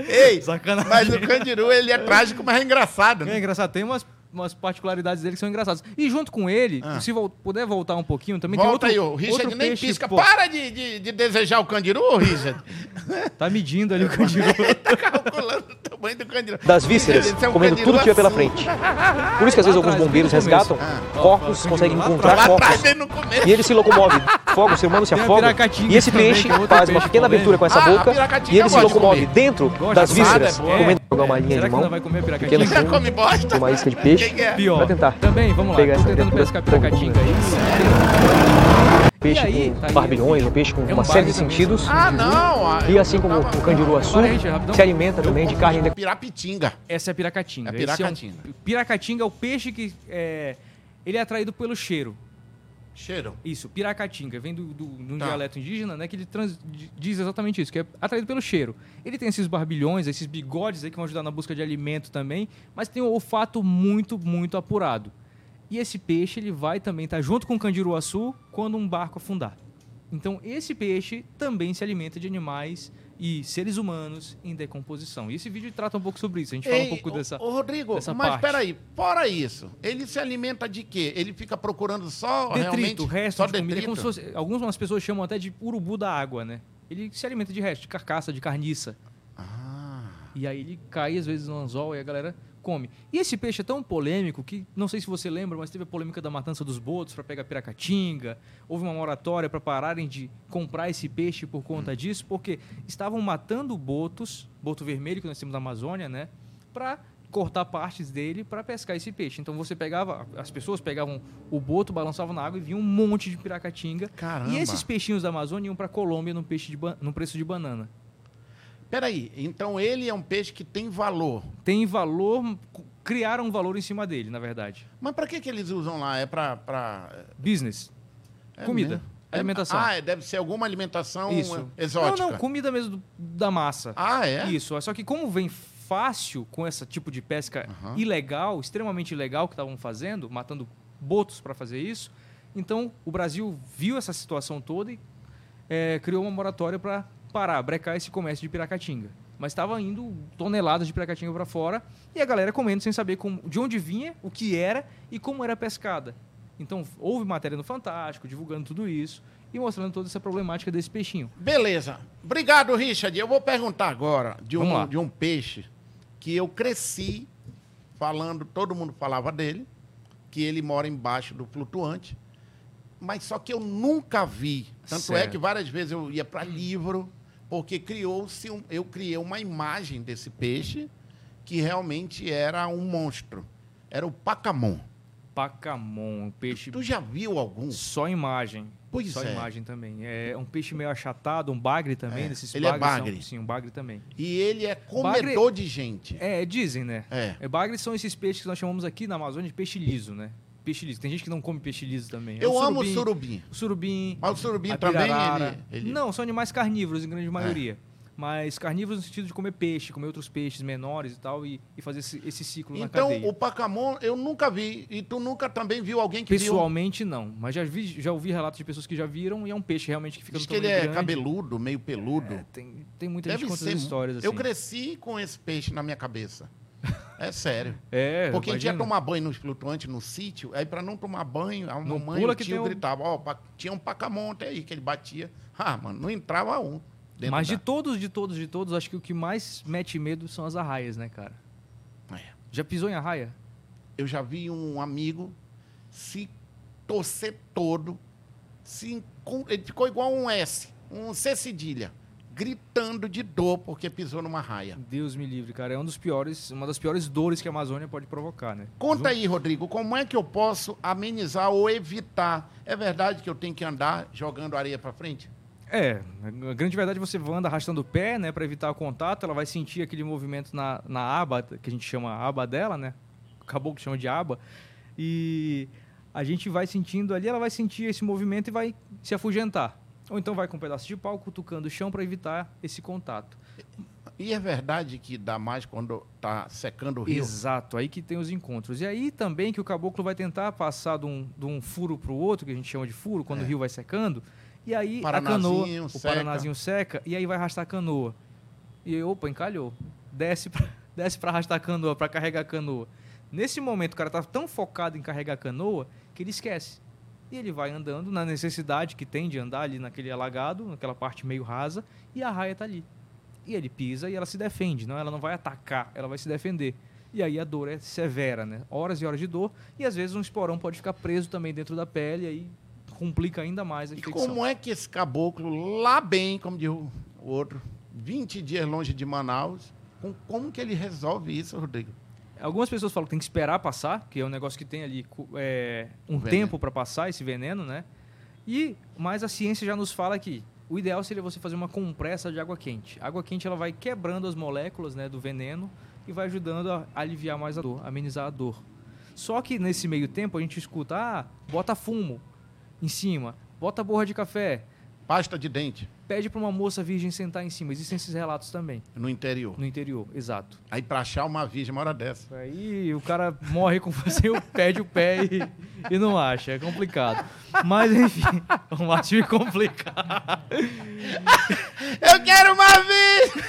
Ei, Sacanagem. mas o Candiru, ele é trágico, mas é engraçado. Né? É engraçado. Tem umas umas particularidades dele que são engraçadas. E junto com ele, ah. se vo puder voltar um pouquinho, também Volta tem outro, aí, o Richard outro nem peixe, pisca. Pô. Para de, de, de, desejar o candiru, Richard. <laughs> tá medindo ali o candiru. <laughs> tá calculando o tamanho do candiru. Das vísceras, é um comendo tudo que tiver pela frente. Por isso que às vezes alguns bombeiros resgatam ah. corpos, conseguem encontrar corpos. E ele se locomove. <laughs> Fogo, o ser humano se afoga. E esse peixe faz uma pequena abertura com essa ah, boca e ele se locomove dentro das vísceras, comendo uma linha de mão. Pequena assim, uma isca de peixe. É? Pior. Pra tentar. Também, vamos lá. Pegar Tô tentando pescar piracatinga aí. Peixe aí, com tá barbilhões, um peixe com é um uma série de sentidos. Ah, não! E assim como o candiru açu, se alimenta também de carne... Pirapitinga. Essa é a piracatinga. É piracatinga. É um, piracatinga é o peixe que... É, ele é atraído pelo cheiro. Cheiro. Isso, piracatinga, vem do, do, de um tá. dialeto indígena, né? Que ele trans, diz exatamente isso, que é atraído pelo cheiro. Ele tem esses barbilhões, esses bigodes aí que vão ajudar na busca de alimento também, mas tem um olfato muito, muito apurado. E esse peixe ele vai também estar tá junto com o candiruaçu quando um barco afundar. Então esse peixe também se alimenta de animais e seres humanos em decomposição. E esse vídeo trata um pouco sobre isso. A gente Ei, fala um pouco dessa. Ô, Rodrigo, dessa mas parte. peraí, fora isso, ele se alimenta de quê? Ele fica procurando só detrito, resto só de comida. É fosse, algumas pessoas chamam até de urubu da água, né? Ele se alimenta de resto, de carcaça, de carniça. Ah. E aí ele cai às vezes no anzol e a galera come. E esse peixe é tão polêmico que, não sei se você lembra, mas teve a polêmica da matança dos botos para pegar piracatinga. Houve uma moratória para pararem de comprar esse peixe por conta hum. disso, porque estavam matando botos, boto vermelho que nós temos na Amazônia, né? Para cortar partes dele para pescar esse peixe. Então você pegava, as pessoas pegavam o boto, balançavam na água e vinha um monte de piracatinga. Caramba. E esses peixinhos da Amazônia iam para Colômbia no, peixe de, no preço de banana. Peraí, então ele é um peixe que tem valor. Tem valor, criaram um valor em cima dele, na verdade. Mas para que, que eles usam lá? É para. Pra... Business. É Comida. Mesmo? Alimentação. Ah, deve ser alguma alimentação Isso. exótica. Não, não, comida mesmo da massa. Ah, é? Isso. Só que como vem fácil com esse tipo de pesca uhum. ilegal, extremamente ilegal que estavam fazendo, matando botos para fazer isso, então o Brasil viu essa situação toda e é, criou uma moratória para parar, brecar esse comércio de piracatinga. Mas estava indo toneladas de piracatinga para fora e a galera comendo sem saber como, de onde vinha, o que era e como era pescada. Então, houve matéria no Fantástico, divulgando tudo isso e mostrando toda essa problemática desse peixinho. Beleza. Obrigado, Richard. Eu vou perguntar agora de um, de um peixe que eu cresci falando, todo mundo falava dele, que ele mora embaixo do flutuante, mas só que eu nunca vi. Tanto certo. é que várias vezes eu ia para livro, porque criou-se um, eu criei uma imagem desse peixe que realmente era um monstro. Era o pacamon. Pacamon, um peixe. Tu já viu algum? Só imagem. Pois Só é. imagem também. É um peixe meio achatado, um bagre também. É. Desses ele é bagre. São, sim, um bagre também. E ele é comedor bagre, de gente. É, dizem, né? É. é. Bagres são esses peixes que nós chamamos aqui na Amazônia de peixe liso, né? Peixe liso. Tem gente que não come peixe liso também. É Eu amo o surubim. O surubim. Mas o surubim também, ele, ele... Não, são animais carnívoros em grande maioria. É mas carnívoros no sentido de comer peixe, comer outros peixes menores e tal, e, e fazer esse, esse ciclo então, na cadeia. Então, o pacamon eu nunca vi, e tu nunca também viu alguém que Pessoalmente, viu? não, mas já, vi, já ouvi relatos de pessoas que já viram, e é um peixe realmente que fica Diz no que ele é grande. cabeludo, meio peludo. É, tem, tem muita Deve gente que conta histórias assim. Eu cresci com esse peixe na minha cabeça. É sério. <laughs> É, Porque a gente ia tomar banho nos flutuantes no sítio, aí para não tomar banho, a mamãe o tio gritava, ó, oh, tinha um pacamonte aí que ele batia. <laughs> Ah, mano, não entrava um. Mas da... de todos, de todos, de todos, acho que o que mais mete medo são as arraias, né, cara? É. Já pisou em arraia? Eu já vi um amigo se torcer todo, se, ele ficou igual um S, um C cedilha, gritando de dor porque pisou numa raia. Deus me livre, cara. É um dos piores, uma das piores dores que a Amazônia pode provocar, né? Conta aí, Rodrigo, como é que eu posso amenizar ou evitar? É verdade que eu tenho que andar jogando areia para frente? É, a grande verdade é você anda arrastando o pé, né, para evitar o contato, ela vai sentir aquele movimento na, na aba, que a gente chama aba dela, né? Acabou que chama de aba. E a gente vai sentindo ali, ela vai sentir esse movimento e vai se afugentar. Ou então vai com um pedaço de pau cutucando o chão para evitar esse contato. E é verdade que dá mais quando está secando o rio? Exato, aí que tem os encontros. E aí também que o caboclo vai tentar passar de um, de um furo para o outro, que a gente chama de furo, quando é. o rio vai secando, e aí a canoa, seca. o Paranazinho seca, e aí vai arrastar a canoa. E aí, opa, encalhou. Desce pra, <laughs> desce pra arrastar a canoa, para carregar a canoa. Nesse momento, o cara tá tão focado em carregar a canoa que ele esquece. E ele vai andando na necessidade que tem de andar ali naquele alagado, naquela parte meio rasa, e a raia tá ali. E ele pisa e ela se defende, não, ela não vai atacar, ela vai se defender. E aí a dor é severa, né? Horas e horas de dor, e às vezes um esporão pode ficar preso também dentro da pele, e aí complica ainda mais a infecção. E como é que esse caboclo, lá bem, como diz o outro, 20 dias longe de Manaus, como que ele resolve isso, Rodrigo? Algumas pessoas falam que tem que esperar passar, que é um negócio que tem ali é, um tempo para passar esse veneno, né? E mas a ciência já nos fala que o ideal seria você fazer uma compressa de água quente. A água quente ela vai quebrando as moléculas né, do veneno e vai ajudando a aliviar mais a dor, amenizar a dor. Só que nesse meio tempo a gente escuta, ah, bota fumo em cima, bota borra de café. Pasta de dente. Pede para uma moça virgem sentar em cima. Existem esses relatos também. No interior. No interior, exato. Aí para achar uma virgem uma hora dessa. Aí o cara morre com você, pede o pé e, e não acha. É complicado. Mas enfim, <laughs> o Márcio me complicar. <laughs> Eu quero uma virgem!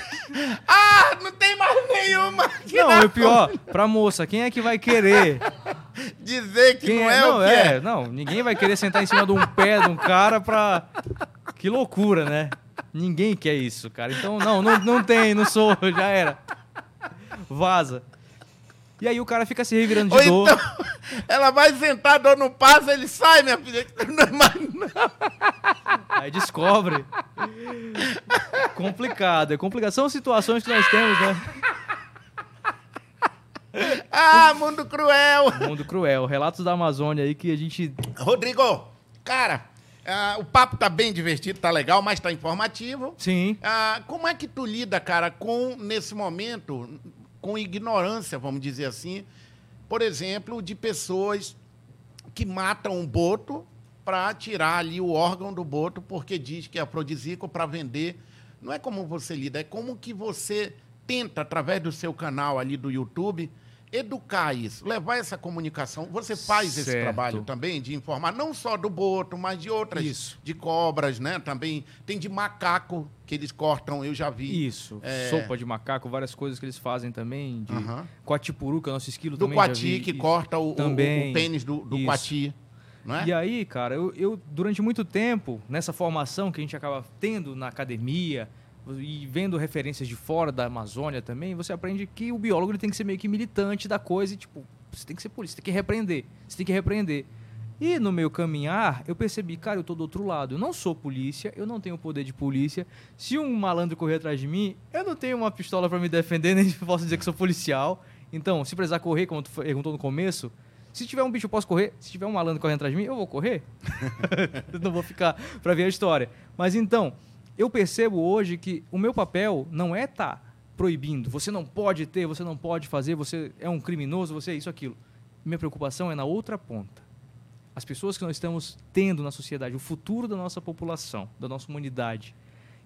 Ah, não tem mais nenhuma! Não, o pior, pra moça, quem é que vai querer <laughs> dizer que quem não é, é não, o que é. é. Não, ninguém vai querer sentar em cima de um pé de um cara pra. Que loucura, né? Ninguém quer isso, cara. Então, não, não, não tem, não sou, <laughs> já era. Vaza. E aí o cara fica se revirando de Ou dor. Então, <laughs> ela vai sentar, a dor não passa, ele sai, minha filha. Não é mais não. Aí descobre. complicado, é complicado. São situações que nós temos, né? ah, mundo cruel! Mundo cruel. Relatos da Amazônia aí que a gente. Rodrigo, cara, uh, o papo tá bem divertido, tá legal, mas tá informativo. Sim. Uh, como é que tu lida, cara, com, nesse momento, com ignorância, vamos dizer assim, por exemplo, de pessoas que matam um boto para tirar ali o órgão do boto porque diz que é afrodisíaco para vender. Não é como você lida, é como que você tenta, através do seu canal ali do YouTube, educar isso, levar essa comunicação. Você faz certo. esse trabalho também de informar não só do boto, mas de outras, isso. de cobras, né? Também tem de macaco que eles cortam, eu já vi. Isso, é... sopa de macaco, várias coisas que eles fazem também, de uhum. coatipuru, que é o nosso esquilo do também. Do coati, que isso. corta o, também. O, o pênis do, do coati. É? E aí, cara, eu, eu, durante muito tempo, nessa formação que a gente acaba tendo na academia, e vendo referências de fora da Amazônia também, você aprende que o biólogo ele tem que ser meio que militante da coisa e, tipo, você tem que ser polícia, você tem que repreender, você tem que repreender. E no meu caminhar, eu percebi, cara, eu tô do outro lado. Eu não sou polícia, eu não tenho poder de polícia. Se um malandro correr atrás de mim, eu não tenho uma pistola para me defender, <laughs> nem posso dizer que sou policial. Então, se precisar correr, como tu perguntou no começo, se tiver um bicho, eu posso correr. Se tiver um malandro correndo atrás de mim, eu vou correr. <laughs> não vou ficar para ver a história. Mas então, eu percebo hoje que o meu papel não é estar tá proibindo. Você não pode ter, você não pode fazer, você é um criminoso, você é isso, aquilo. Minha preocupação é na outra ponta. As pessoas que nós estamos tendo na sociedade, o futuro da nossa população, da nossa humanidade.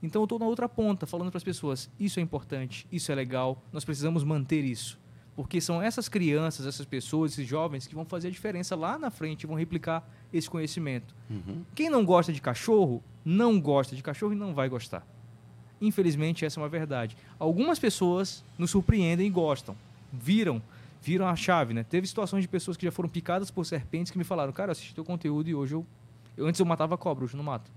Então eu estou na outra ponta, falando para as pessoas: isso é importante, isso é legal, nós precisamos manter isso. Porque são essas crianças, essas pessoas, esses jovens que vão fazer a diferença lá na frente, vão replicar esse conhecimento. Uhum. Quem não gosta de cachorro, não gosta de cachorro e não vai gostar. Infelizmente, essa é uma verdade. Algumas pessoas nos surpreendem e gostam. Viram, viram a chave, né? Teve situações de pessoas que já foram picadas por serpentes que me falaram: "Cara, assisti teu conteúdo e hoje eu, eu antes eu matava cobra, hoje não mato"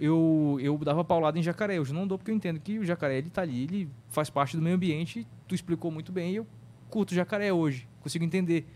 eu, eu dava paulada em jacaré. Hoje não dou porque eu entendo que o jacaré ele tá ali, ele faz parte do meio ambiente. Tu explicou muito bem e eu curto jacaré hoje. Consigo entender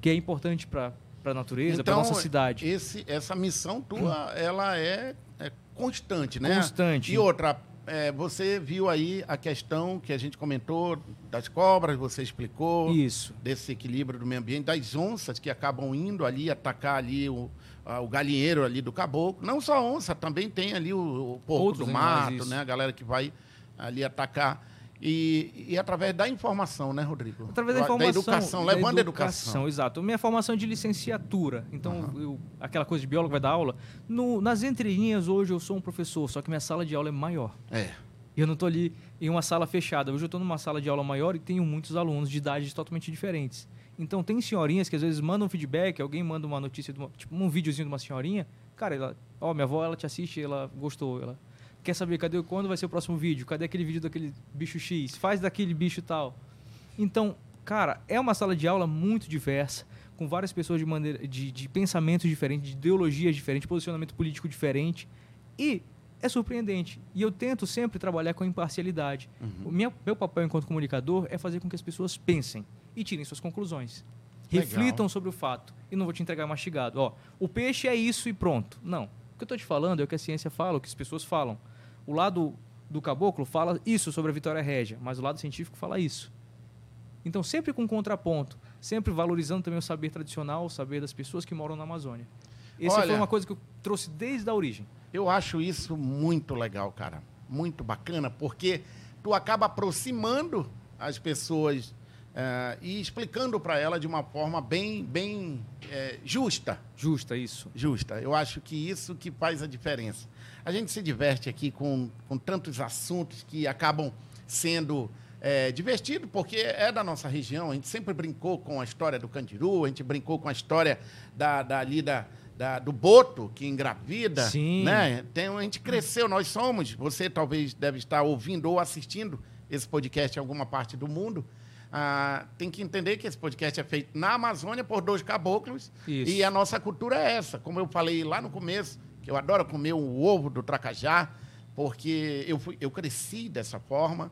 que é importante para a natureza, então, para nossa cidade. Esse, essa missão tua, ela é, é constante, né? Constante. E outra, é, você viu aí a questão que a gente comentou das cobras, você explicou. Isso. Desse equilíbrio do meio ambiente, das onças que acabam indo ali atacar ali o, o galinheiro ali do caboclo. Não só onça, também tem ali o, o porco Outros do mato, né? A galera que vai ali atacar. E, e através da informação, né, Rodrigo? Através da informação. Da educação, da levando educação. educação. Exato. Minha formação é de licenciatura. Então, uhum. eu, aquela coisa de biólogo vai dar aula. No, nas entrelinhas, hoje eu sou um professor, só que minha sala de aula é maior. É. Eu não estou ali em uma sala fechada. Hoje eu estou numa sala de aula maior e tenho muitos alunos de idades totalmente diferentes. Então tem senhorinhas que às vezes mandam feedback, alguém manda uma notícia, uma, tipo um videozinho de uma senhorinha. Cara, ela, ó, minha avó, ela te assiste, ela gostou, ela quer saber cadê quando vai ser o próximo vídeo, cadê aquele vídeo daquele bicho X, faz daquele bicho tal. Então, cara, é uma sala de aula muito diversa, com várias pessoas de maneira de, de pensamentos diferentes, de ideologias diferentes, posicionamento político diferente e é surpreendente. E eu tento sempre trabalhar com imparcialidade. Uhum. O meu, meu papel enquanto comunicador é fazer com que as pessoas pensem e tirem suas conclusões. Legal. Reflitam sobre o fato. E não vou te entregar mastigado. Ó, o peixe é isso e pronto. Não. O que eu estou te falando é o que a ciência fala, o que as pessoas falam. O lado do caboclo fala isso sobre a Vitória Régia, mas o lado científico fala isso. Então, sempre com contraponto, sempre valorizando também o saber tradicional, o saber das pessoas que moram na Amazônia. Essa foi uma coisa que eu trouxe desde a origem. Eu acho isso muito legal, cara. Muito bacana, porque tu acaba aproximando as pessoas Uh, e explicando para ela de uma forma bem, bem é, justa. Justa, isso. Justa. Eu acho que isso que faz a diferença. A gente se diverte aqui com, com tantos assuntos que acabam sendo é, divertidos, porque é da nossa região. A gente sempre brincou com a história do Candiru, a gente brincou com a história da, da, ali da, da, do Boto, que engravida. Sim. Né? Tem, a gente cresceu, nós somos. Você talvez deve estar ouvindo ou assistindo esse podcast em alguma parte do mundo. Ah, tem que entender que esse podcast é feito na Amazônia por dois caboclos. Isso. E a nossa cultura é essa. Como eu falei lá no começo, que eu adoro comer o ovo do tracajá, porque eu, fui, eu cresci dessa forma.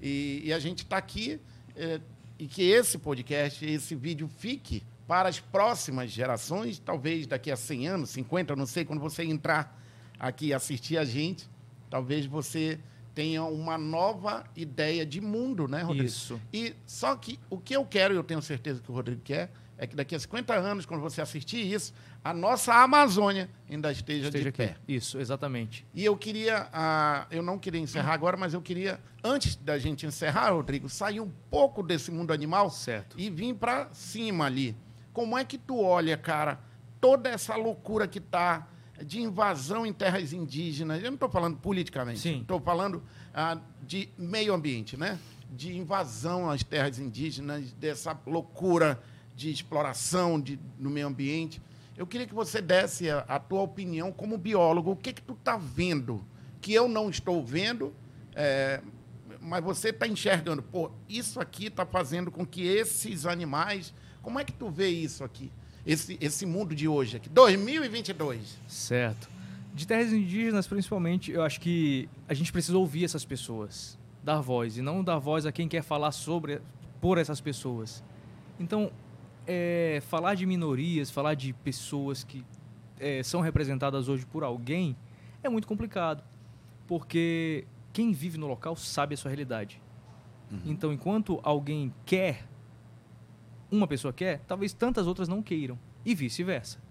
E, e a gente está aqui. É, e que esse podcast, esse vídeo fique para as próximas gerações, talvez daqui a 100 anos, 50, não sei, quando você entrar aqui e assistir a gente, talvez você tenha uma nova ideia de mundo, né, Rodrigo? Isso. E só que o que eu quero, e eu tenho certeza que o Rodrigo quer, é que daqui a 50 anos, quando você assistir isso, a nossa Amazônia ainda esteja, esteja de aqui. pé. Isso, exatamente. E eu queria, uh, eu não queria encerrar agora, mas eu queria, antes da gente encerrar, Rodrigo, sair um pouco desse mundo animal certo. e vir para cima ali. Como é que tu olha, cara, toda essa loucura que está de invasão em terras indígenas? Eu não estou falando politicamente, estou falando uh, de meio ambiente, né? De invasão às terras indígenas, dessa loucura de exploração de, no meio ambiente. Eu queria que você desse a, a tua opinião como biólogo. O que que tu está vendo que eu não estou vendo, é, mas você está enxergando? Pô, isso aqui está fazendo com que esses animais... Como é que tu vê isso aqui? Esse, esse mundo de hoje aqui, 2022. Certo. De terras indígenas, principalmente, eu acho que a gente precisa ouvir essas pessoas, dar voz, e não dar voz a quem quer falar sobre, por essas pessoas. Então, é, falar de minorias, falar de pessoas que é, são representadas hoje por alguém é muito complicado, porque quem vive no local sabe a sua realidade. Uhum. Então, enquanto alguém quer, uma pessoa quer, talvez tantas outras não queiram, e vice-versa.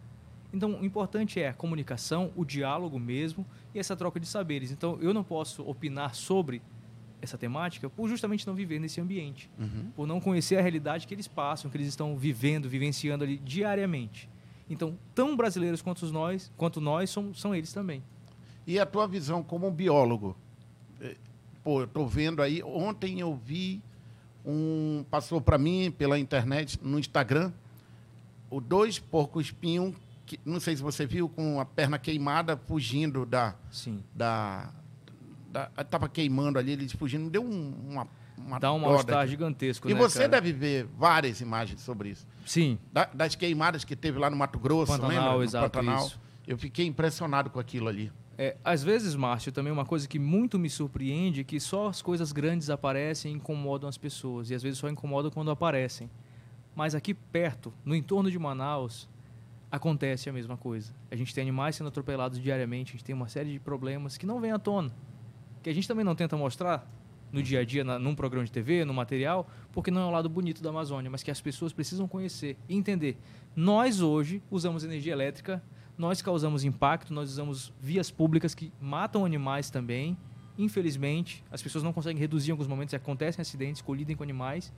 Então, o importante é a comunicação, o diálogo mesmo e essa troca de saberes. Então, eu não posso opinar sobre essa temática por justamente não viver nesse ambiente, uhum. por não conhecer a realidade que eles passam, que eles estão vivendo, vivenciando ali diariamente. Então, tão brasileiros quanto nós, quanto nós são, são eles também. E a tua visão como biólogo? É, pô, eu estou vendo aí. Ontem eu vi um. Passou para mim pela internet, no Instagram, o dois porco-espinho, não sei se você viu, com a perna queimada, fugindo da. Sim. Da, estava queimando ali, eles fugindo, deu um, uma, uma Dá um mal-estar gigantesco, E né, você cara? deve ver várias imagens sobre isso. Sim. Da, das queimadas que teve lá no Mato Grosso, Pantanal, lembra? No exato, Pantanal. Isso. Eu fiquei impressionado com aquilo ali. É, às vezes, Márcio, também uma coisa que muito me surpreende é que só as coisas grandes aparecem e incomodam as pessoas. E às vezes só incomodam quando aparecem. Mas aqui perto, no entorno de Manaus, acontece a mesma coisa. A gente tem animais sendo atropelados diariamente, a gente tem uma série de problemas que não vêm à tona que a gente também não tenta mostrar no dia a dia, na, num programa de TV, no material, porque não é o lado bonito da Amazônia, mas que as pessoas precisam conhecer e entender. Nós hoje usamos energia elétrica, nós causamos impacto, nós usamos vias públicas que matam animais também. Infelizmente, as pessoas não conseguem reduzir em alguns momentos, acontecem acidentes, colidem com animais,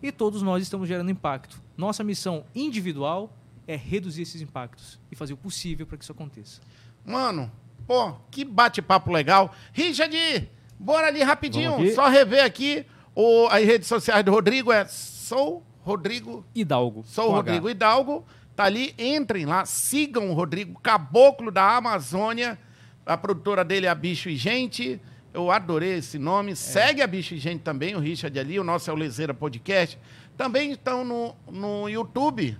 e todos nós estamos gerando impacto. Nossa missão individual é reduzir esses impactos e fazer o possível para que isso aconteça. Mano, Pô, que bate-papo legal. Richard, bora ali rapidinho, só rever aqui o, as redes sociais do Rodrigo. É Sou Rodrigo Hidalgo. Sou Rodrigo H. Hidalgo. Tá ali, entrem lá, sigam o Rodrigo, caboclo da Amazônia. A produtora dele é a Bicho e Gente. Eu adorei esse nome. É. Segue a Bicho e Gente também, o Richard ali, o nosso é o Lezeira Podcast. Também estão no, no YouTube. Isso.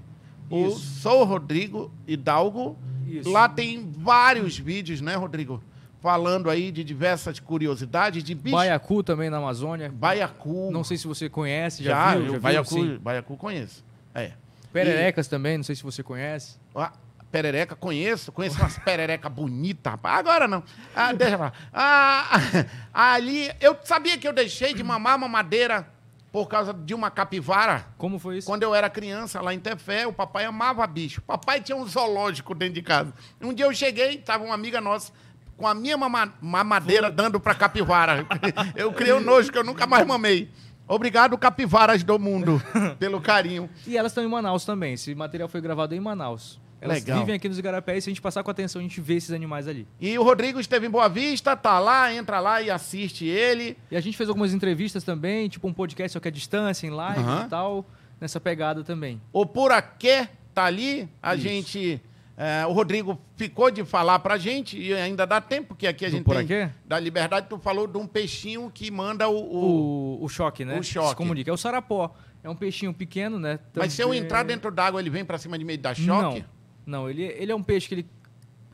O Sou Rodrigo Hidalgo. Isso. Lá tem vários vídeos, né, Rodrigo? Falando aí de diversas curiosidades de bicho. Baiacu também na Amazônia. Baiacu. Não sei se você conhece, já, já viu? Já Baiacu, viu? Baiacu conheço. É. Pererecas e... também, não sei se você conhece. Ah, perereca, conheço. Conheço umas perereca bonita, rapaz. Agora não. Ah, deixa lá. Ah, <laughs> ali, eu sabia que eu deixei de mamar mamadeira por causa de uma capivara. Como foi isso? Quando eu era criança, lá em Tefé, o papai amava bicho. O papai tinha um zoológico dentro de casa. Um dia eu cheguei, estava uma amiga nossa com a minha mama mamadeira dando para capivara. <laughs> eu criei um nojo que eu nunca mais mamei. Obrigado, capivaras do mundo, <laughs> pelo carinho. E elas estão em Manaus também. Esse material foi gravado em Manaus. Elas Legal. vivem aqui nos igarapés se a gente passar com atenção, a gente vê esses animais ali. E o Rodrigo esteve em Boa Vista, tá lá, entra lá e assiste ele. E a gente fez algumas entrevistas também, tipo um podcast só que é distância, em live uhum. e tal, nessa pegada também. O Puraquê tá ali, a Isso. gente... É, o Rodrigo ficou de falar pra gente, e ainda dá tempo, porque aqui a gente tem... Da Liberdade, tu falou de um peixinho que manda o... O, o, o choque, né? O choque. Se comunica. É o sarapó. É um peixinho pequeno, né? Também... Mas se eu entrar dentro d'água, ele vem para cima de meio da choque? Não. Não, ele, ele é um peixe que ele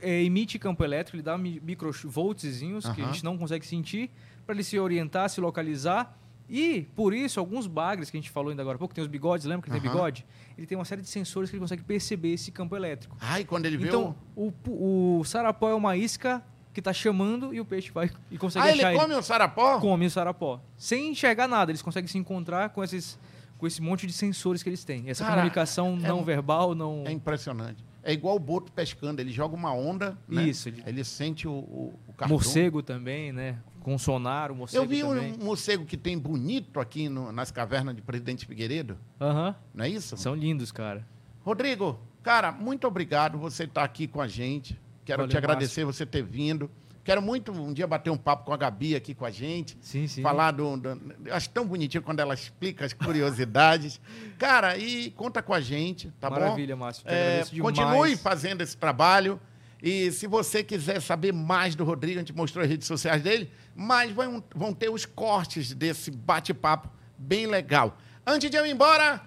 é, emite campo elétrico, ele dá microvoltzinhos que a gente não consegue sentir, para ele se orientar, se localizar. E, por isso, alguns bagres que a gente falou ainda agora há pouco, tem os bigodes, lembra que ele tem bigode? Ele tem uma série de sensores que ele consegue perceber esse campo elétrico. Ai, quando ele então, vê o... o, o sarapó é uma isca que está chamando e o peixe vai <laughs> e consegue ah, achar ele. come ele. o sarapó? Come o sarapó. Sem enxergar nada, eles conseguem se encontrar com esses com esse monte de sensores que eles têm. Essa Cara, comunicação é, não verbal, não. É impressionante. É igual o boto pescando, ele joga uma onda, né? Isso. Ele, ele sente o, o, o Morcego também, né? Com sonar, o morcego Eu vi também. um morcego que tem bonito aqui no, nas cavernas de Presidente Figueiredo. Aham. Uhum. Não é isso? São lindos, cara. Rodrigo, cara, muito obrigado você estar tá aqui com a gente. Quero Valeu, te agradecer Márcio. você ter vindo. Quero muito um dia bater um papo com a Gabi aqui com a gente. Sim, sim. Falar do. do acho tão bonitinho quando ela explica as curiosidades. <laughs> Cara, e conta com a gente, tá Maravilha, bom? Márcio. É, continue fazendo esse trabalho. E se você quiser saber mais do Rodrigo, a gente mostrou as redes sociais dele, mas vão, vão ter os cortes desse bate-papo bem legal. Antes de eu ir embora,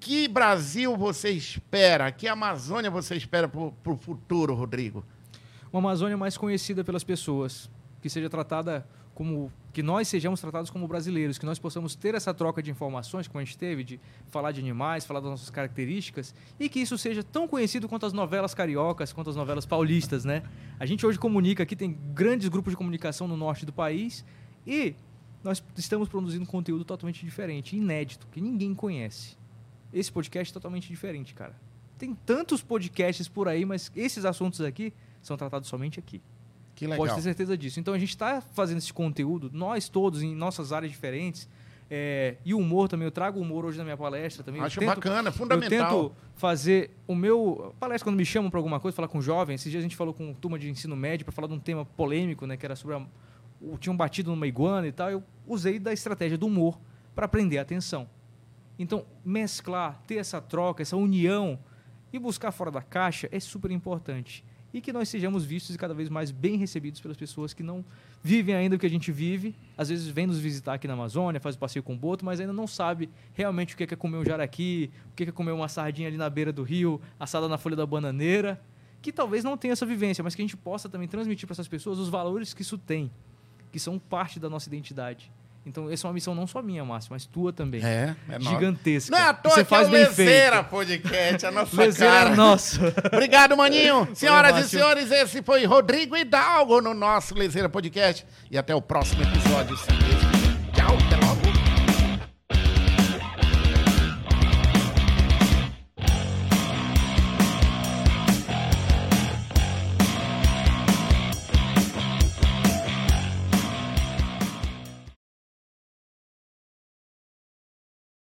que Brasil você espera? Que Amazônia você espera para o futuro, Rodrigo? Uma Amazônia mais conhecida pelas pessoas, que seja tratada como que nós sejamos tratados como brasileiros, que nós possamos ter essa troca de informações, como a gente teve, de falar de animais, falar das nossas características, e que isso seja tão conhecido quanto as novelas cariocas, quanto as novelas paulistas, né? A gente hoje comunica aqui, tem grandes grupos de comunicação no norte do país, e nós estamos produzindo conteúdo totalmente diferente, inédito, que ninguém conhece. Esse podcast é totalmente diferente, cara. Tem tantos podcasts por aí, mas esses assuntos aqui são tratados somente aqui. Que legal. Pode ter certeza disso. Então a gente está fazendo esse conteúdo, nós todos, em nossas áreas diferentes. É, e o humor também, eu trago humor hoje na minha palestra também. Acho tento, bacana, fundamental. Eu tento fazer o meu. Palestra, quando me chamam para alguma coisa, falar com jovens. Esses dias a gente falou com turma de ensino médio para falar de um tema polêmico, né? Que era sobre. A, o, tinham batido numa iguana e tal. Eu usei da estratégia do humor para prender a atenção. Então, mesclar, ter essa troca, essa união e buscar fora da caixa é super importante e que nós sejamos vistos e cada vez mais bem recebidos pelas pessoas que não vivem ainda o que a gente vive. Às vezes vem nos visitar aqui na Amazônia, faz o passeio com o boto, mas ainda não sabe realmente o que é comer um jaraqui, o que é comer uma sardinha ali na beira do rio, assada na folha da bananeira, que talvez não tenha essa vivência, mas que a gente possa também transmitir para essas pessoas os valores que isso tem, que são parte da nossa identidade. Então, essa é uma missão não só minha, Márcio, mas tua também. É, é Gigantesca. Não é à toa você faz é o bem Lezeira feito. Podcast, a <laughs> nossa Lezeira cara. é nosso. <laughs> Obrigado, maninho. Senhoras e senhores, esse foi Rodrigo Hidalgo no nosso Lezeira Podcast. E até o próximo episódio. Até logo.